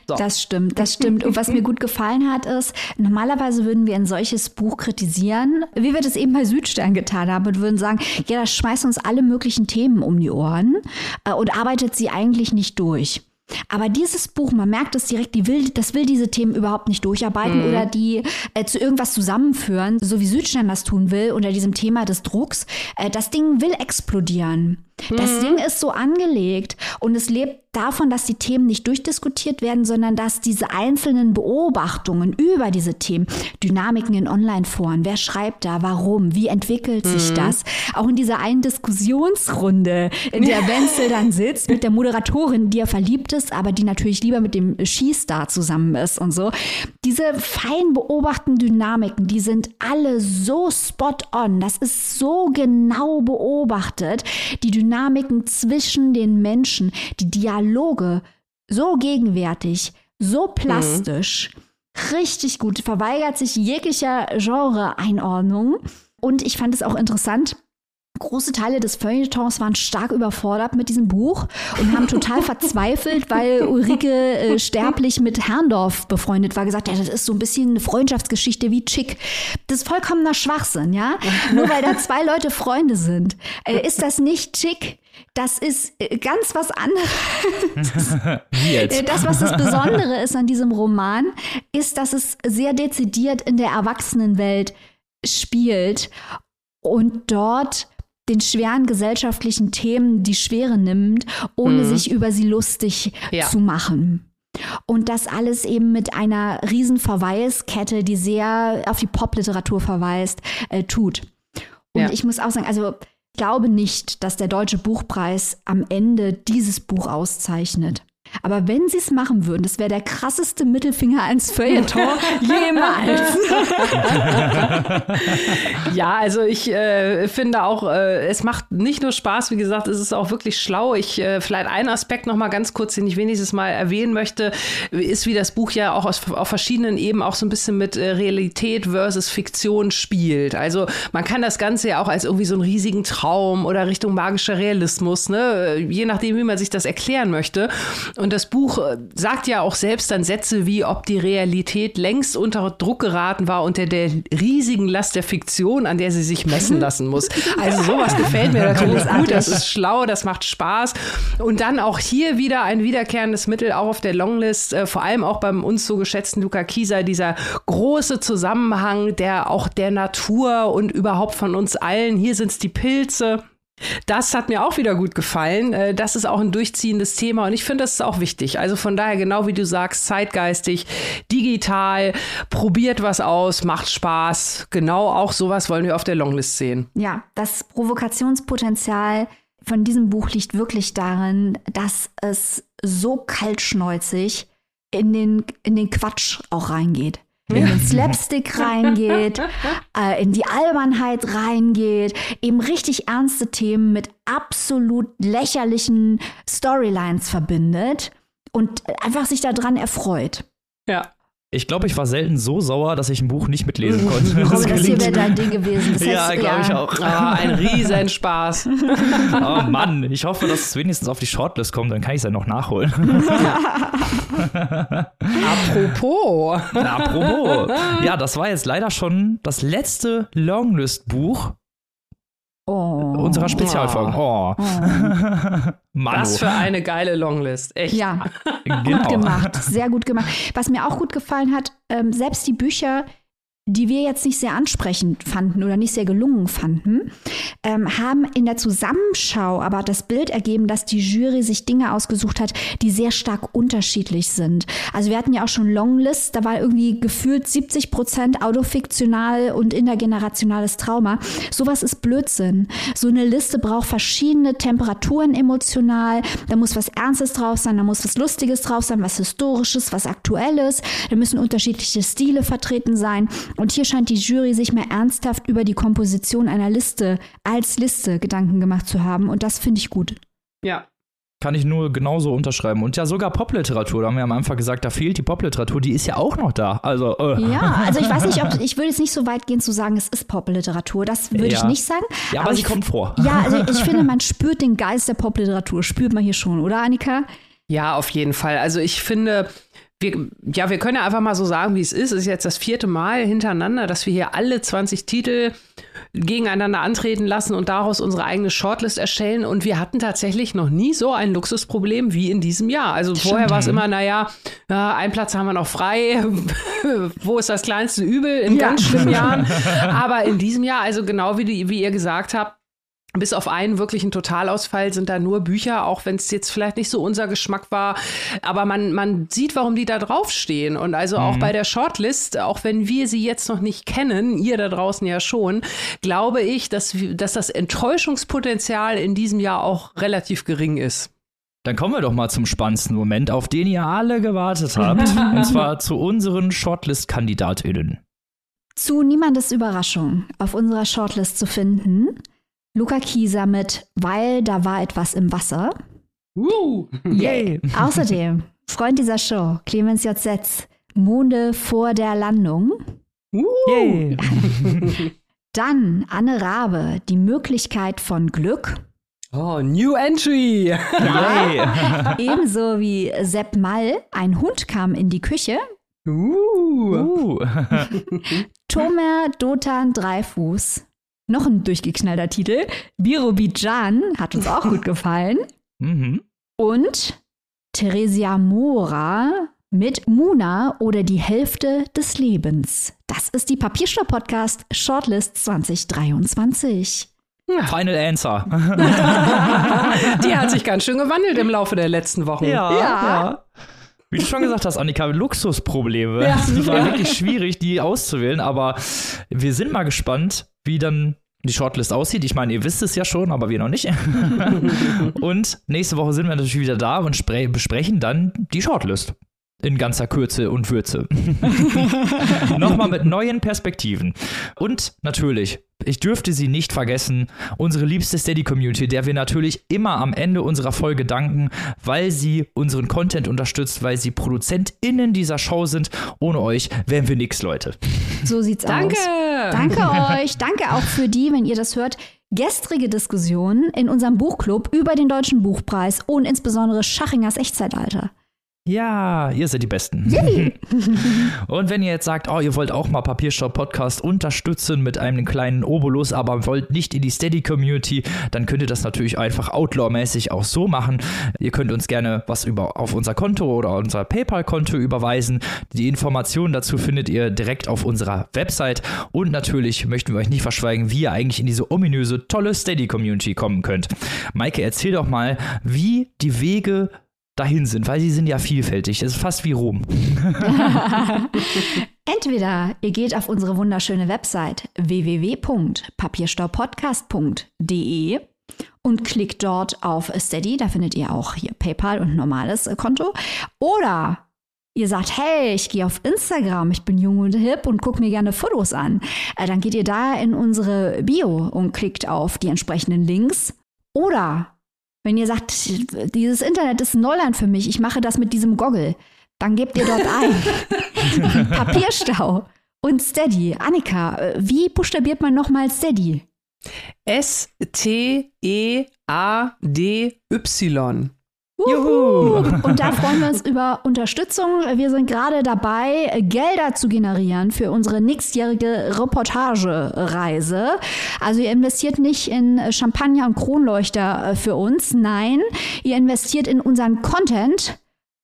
So. Das stimmt, das stimmt. Und was mir gut gefallen hat, ist, normalerweise würden wir ein solches Buch kritisieren, wie wir das eben bei Südstern getan haben und würden sagen, ja, das schmeißt uns alle möglichen Themen um die Ohren äh, und arbeitet sie eigentlich nicht durch. Aber dieses Buch, man merkt es direkt, die will, das will diese Themen überhaupt nicht durcharbeiten mhm. oder die äh, zu irgendwas zusammenführen, so wie Südstein das tun will unter diesem Thema des Drucks. Äh, das Ding will explodieren. Das mhm. Ding ist so angelegt und es lebt davon, dass die Themen nicht durchdiskutiert werden, sondern dass diese einzelnen Beobachtungen über diese Themen, Dynamiken in Online-Foren, wer schreibt da, warum, wie entwickelt sich mhm. das, auch in dieser einen Diskussionsrunde, in der [LAUGHS] Wenzel dann sitzt mit der Moderatorin, die er verliebt ist, aber die natürlich lieber mit dem Skistar zusammen ist und so. Diese fein beobachteten Dynamiken, die sind alle so spot on, das ist so genau beobachtet. Die Dynamiken Dynamiken zwischen den Menschen, die Dialoge so gegenwärtig, so plastisch, mhm. richtig gut, verweigert sich jeglicher Genre-Einordnung. Und ich fand es auch interessant, Große Teile des Feuilletons waren stark überfordert mit diesem Buch und haben total [LAUGHS] verzweifelt, weil Ulrike äh, [LAUGHS] sterblich mit Herrndorf befreundet war, gesagt, ja, das ist so ein bisschen eine Freundschaftsgeschichte wie Chick. Das ist vollkommener Schwachsinn, ja? Nur weil da [LAUGHS] zwei Leute Freunde sind, äh, ist das nicht Chick. Das ist äh, ganz was anderes. [LAUGHS] Äh, das, was das Besondere ist an diesem Roman, ist, dass es sehr dezidiert in der Erwachsenenwelt spielt und dort den schweren gesellschaftlichen Themen die Schwere nimmt, ohne mhm. sich über sie lustig ja. zu machen. Und das alles eben mit einer riesen Verweiskette, die sehr auf die Popliteratur verweist, äh, tut. Und ja. ich muss auch sagen, also ich glaube nicht, dass der Deutsche Buchpreis am Ende dieses Buch auszeichnet. Aber wenn sie es machen würden, das wäre der krasseste Mittelfinger ans Feuilleton [LAUGHS] jemals. [LAUGHS] ja, also ich äh, finde auch, äh, es macht nicht nur Spaß, wie gesagt, es ist auch wirklich schlau. Ich äh, vielleicht ein Aspekt noch mal ganz kurz, den ich wenigstens mal erwähnen möchte, ist, wie das Buch ja auch aus, auf verschiedenen Ebenen auch so ein bisschen mit äh, Realität versus Fiktion spielt. Also man kann das Ganze ja auch als irgendwie so einen riesigen Traum oder Richtung magischer Realismus, ne, je nachdem, wie man sich das erklären möchte. Und das Buch äh, sagt ja auch selbst dann Sätze wie, ob die Realität längst unter Druck geraten war unter der riesigen Last der Fiktion, an der sie sich messen [LAUGHS] lassen muss. Also sowas gefällt mir natürlich gut, das ist schlau, das macht Spaß. Und dann auch hier wieder ein wiederkehrendes Mittel, auch auf der Longlist, äh, vor allem auch beim uns so geschätzten Luca Kieser, dieser große Zusammenhang der auch der Natur und überhaupt von uns allen. Hier sind es die Pilze. Das hat mir auch wieder gut gefallen. Äh, das ist auch ein durchziehendes Thema und ich finde, das ist auch wichtig. Also von daher, genau wie du sagst, zeitgeistig, digital, probiert was aus, macht Spaß. Genau auch sowas wollen wir auf der Longlist sehen. Ja, das Provokationspotenzial von diesem Buch liegt wirklich darin, dass es so kaltschnäuzig in den, in den Quatsch auch reingeht in den Slapstick reingeht, [LAUGHS] äh, in die Albernheit reingeht, eben richtig ernste Themen mit absolut lächerlichen Storylines verbindet und einfach sich daran erfreut. Ja. Ich glaube, ich war selten so sauer, dass ich ein Buch nicht mitlesen konnte. [LAUGHS] Das, das hier wäre dein Ding gewesen. Das ja, glaube ich auch. Oh, ein Riesenspaß. [LAUGHS] oh Mann, ich hoffe, dass es wenigstens auf die Shortlist kommt, dann kann ich es ja noch nachholen. [LAUGHS] Apropos. Apropos. Ja, das war jetzt leider schon das letzte Longlist-Buch Oh. Unserer Spezialfolgen. Oh. oh. Was für eine geile Longlist. Echt. Ja, genau. gut gemacht. Sehr gut gemacht. Was mir auch gut gefallen hat, ähm, selbst die Bücher, die wir jetzt nicht sehr ansprechend fanden oder nicht sehr gelungen fanden, ähm, haben in der Zusammenschau aber das Bild ergeben, dass die Jury sich Dinge ausgesucht hat, die sehr stark unterschiedlich sind. Also wir hatten ja auch schon Longlist, da war irgendwie gefühlt 70 Prozent autofiktional und intergenerationales Trauma. Sowas ist Blödsinn. So eine Liste braucht verschiedene Temperaturen emotional. Da muss was Ernstes drauf sein, da muss was Lustiges drauf sein, was Historisches, was Aktuelles. Da müssen unterschiedliche Stile vertreten sein. Und hier scheint die Jury sich mehr ernsthaft über die Komposition einer Liste als Liste Gedanken gemacht zu haben. Und das finde ich gut. Ja, kann ich nur genauso unterschreiben. Und ja, sogar Popliteratur, da haben wir am Anfang gesagt, da fehlt die Popliteratur, die ist ja auch noch da. Also, äh. Ja, also ich weiß nicht, ob [LAUGHS] ich würde jetzt nicht so weit gehen zu sagen, es ist Popliteratur. Das würde ja. ich nicht sagen. Ja, aber, aber sie kommt vor. Ja, also [LAUGHS] ich finde, man spürt den Geist der Popliteratur, spürt man hier schon, oder Annika? Ja, auf jeden Fall. Also ich finde, wir, ja, wir können ja einfach mal so sagen, wie es ist. Es ist jetzt das vierte Mal hintereinander, dass wir hier alle 20 Titel gegeneinander antreten lassen und daraus unsere eigene Shortlist erstellen. Und wir hatten tatsächlich noch nie so ein Luxusproblem wie in diesem Jahr. Also vorher war es immer, naja, ja, ein Platz haben wir noch frei. [LAUGHS] Wo ist das kleinste Übel in ja. ganz schlimmen Jahren? [LAUGHS] Aber in diesem Jahr, also genau wie, die, wie ihr gesagt habt, bis auf einen wirklichen Totalausfall sind da nur Bücher, auch wenn es jetzt vielleicht nicht so unser Geschmack war. Aber man, man sieht, warum die da draufstehen. Und also auch mhm. bei der Shortlist, auch wenn wir sie jetzt noch nicht kennen, ihr da draußen ja schon, glaube ich, dass, dass das Enttäuschungspotenzial in diesem Jahr auch relativ gering ist. Dann kommen wir doch mal zum spannendsten Moment, auf den ihr alle gewartet habt. [LAUGHS] und zwar zu unseren Shortlist-KandidatInnen. Zu niemandes Überraschung auf unserer Shortlist zu finden Luca Kieser mit Weil da war etwas im Wasser. Uh, [LAUGHS] yay. Außerdem, Freund dieser Show, Clemens J. Setz, Monde vor der Landung. Uh. Yay. [LAUGHS] Dann Anne Rabe, die Möglichkeit von Glück. Oh, New Entry! Ja. [LAUGHS] Ebenso wie Sepp Mall, ein Hund kam in die Küche. Uh. uh. Tomer Dotan Dreifuß, noch ein durchgeknallter Titel. Birobijan hat uns auch gut gefallen. Mhm. Und Theresia Mora mit Muna oder die Hälfte des Lebens. Das ist die Papierstopp-Podcast Shortlist 2023. Final Answer. [LAUGHS] die hat sich ganz schön gewandelt im Laufe der letzten Wochen. Ja. ja. ja. Wie du schon gesagt hast, Annika, Luxusprobleme. Ja. Es war wirklich schwierig, die auszuwählen, aber wir sind mal gespannt, wie dann die Shortlist aussieht. Ich meine, ihr wisst es ja schon, aber wir noch nicht. [LAUGHS] und nächste Woche sind wir natürlich wieder da und besprechen dann die Shortlist in ganzer Kürze und Würze. [LAUGHS] Nochmal mit neuen Perspektiven. Und natürlich, ich dürfte sie nicht vergessen, unsere liebste Steady-Community, der wir natürlich immer am Ende unserer Folge danken, weil sie unseren Content unterstützt, weil sie ProduzentInnen dieser Show sind. Ohne euch wären wir nix, Leute. So sieht's Danke. aus. Danke! Danke euch. Danke auch für die, wenn ihr das hört, gestrige Diskussionen in unserem Buchclub über den Deutschen Buchpreis und insbesondere Schachingers Echtzeitalter. Ja, ihr seid die Besten. [LAUGHS] und wenn ihr jetzt sagt, oh, ihr wollt auch mal Papierstopp Podcast unterstützen mit einem kleinen Obolus, aber wollt nicht in die Steady Community, dann könnt ihr das natürlich einfach Outlaw-mäßig auch so machen. Ihr könnt uns gerne was über auf unser Konto oder unser PayPal-Konto überweisen. Die Informationen dazu findet ihr direkt auf unserer Website. Und natürlich möchten wir euch nicht verschweigen, wie ihr eigentlich in diese ominöse, tolle Steady Community kommen könnt. Maike, erzähl doch mal, wie die Wege dahin sind, weil sie sind ja vielfältig. Es ist fast wie Rom. [LAUGHS] Entweder ihr geht auf unsere wunderschöne Website www.papierstaupodcast.de und klickt dort auf Steady, da findet ihr auch hier PayPal und normales Konto. Oder ihr sagt, hey, ich gehe auf Instagram, ich bin jung und hip und gucke mir gerne Fotos an. Äh, dann geht ihr da in unsere Bio und klickt auf die entsprechenden Links. Oder wenn ihr sagt, dieses Internet ist Neuland für mich, ich mache das mit diesem Goggle, dann gebt ihr dort ein. [LAUGHS] Papierstau und Steady. Annika, wie buchstabiert man nochmal Steady? S-T-E-A-D-Y. Juhu. Und da freuen wir uns über Unterstützung. Wir sind gerade dabei, Gelder zu generieren für unsere nächstjährige Reportagereise. Also ihr investiert nicht in Champagner und Kronleuchter äh, für uns. Nein, ihr investiert in unseren Content.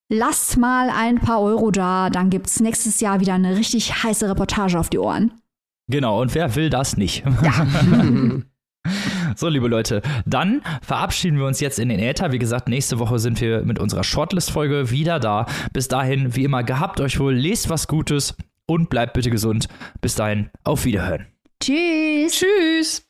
Lasst mal ein paar Euro da, dann gibt es nächstes Jahr wieder eine richtig heiße Reportage auf die Ohren. Genau, und wer will das nicht? Ja. [LAUGHS] So, liebe Leute, dann verabschieden wir uns jetzt in den Äther. Wie gesagt, nächste Woche sind wir mit unserer Shortlist-Folge wieder da. Bis dahin, wie immer, gehabt euch wohl, lest was Gutes und bleibt bitte gesund. Bis dahin, auf Wiederhören. Tschüss. Tschüss.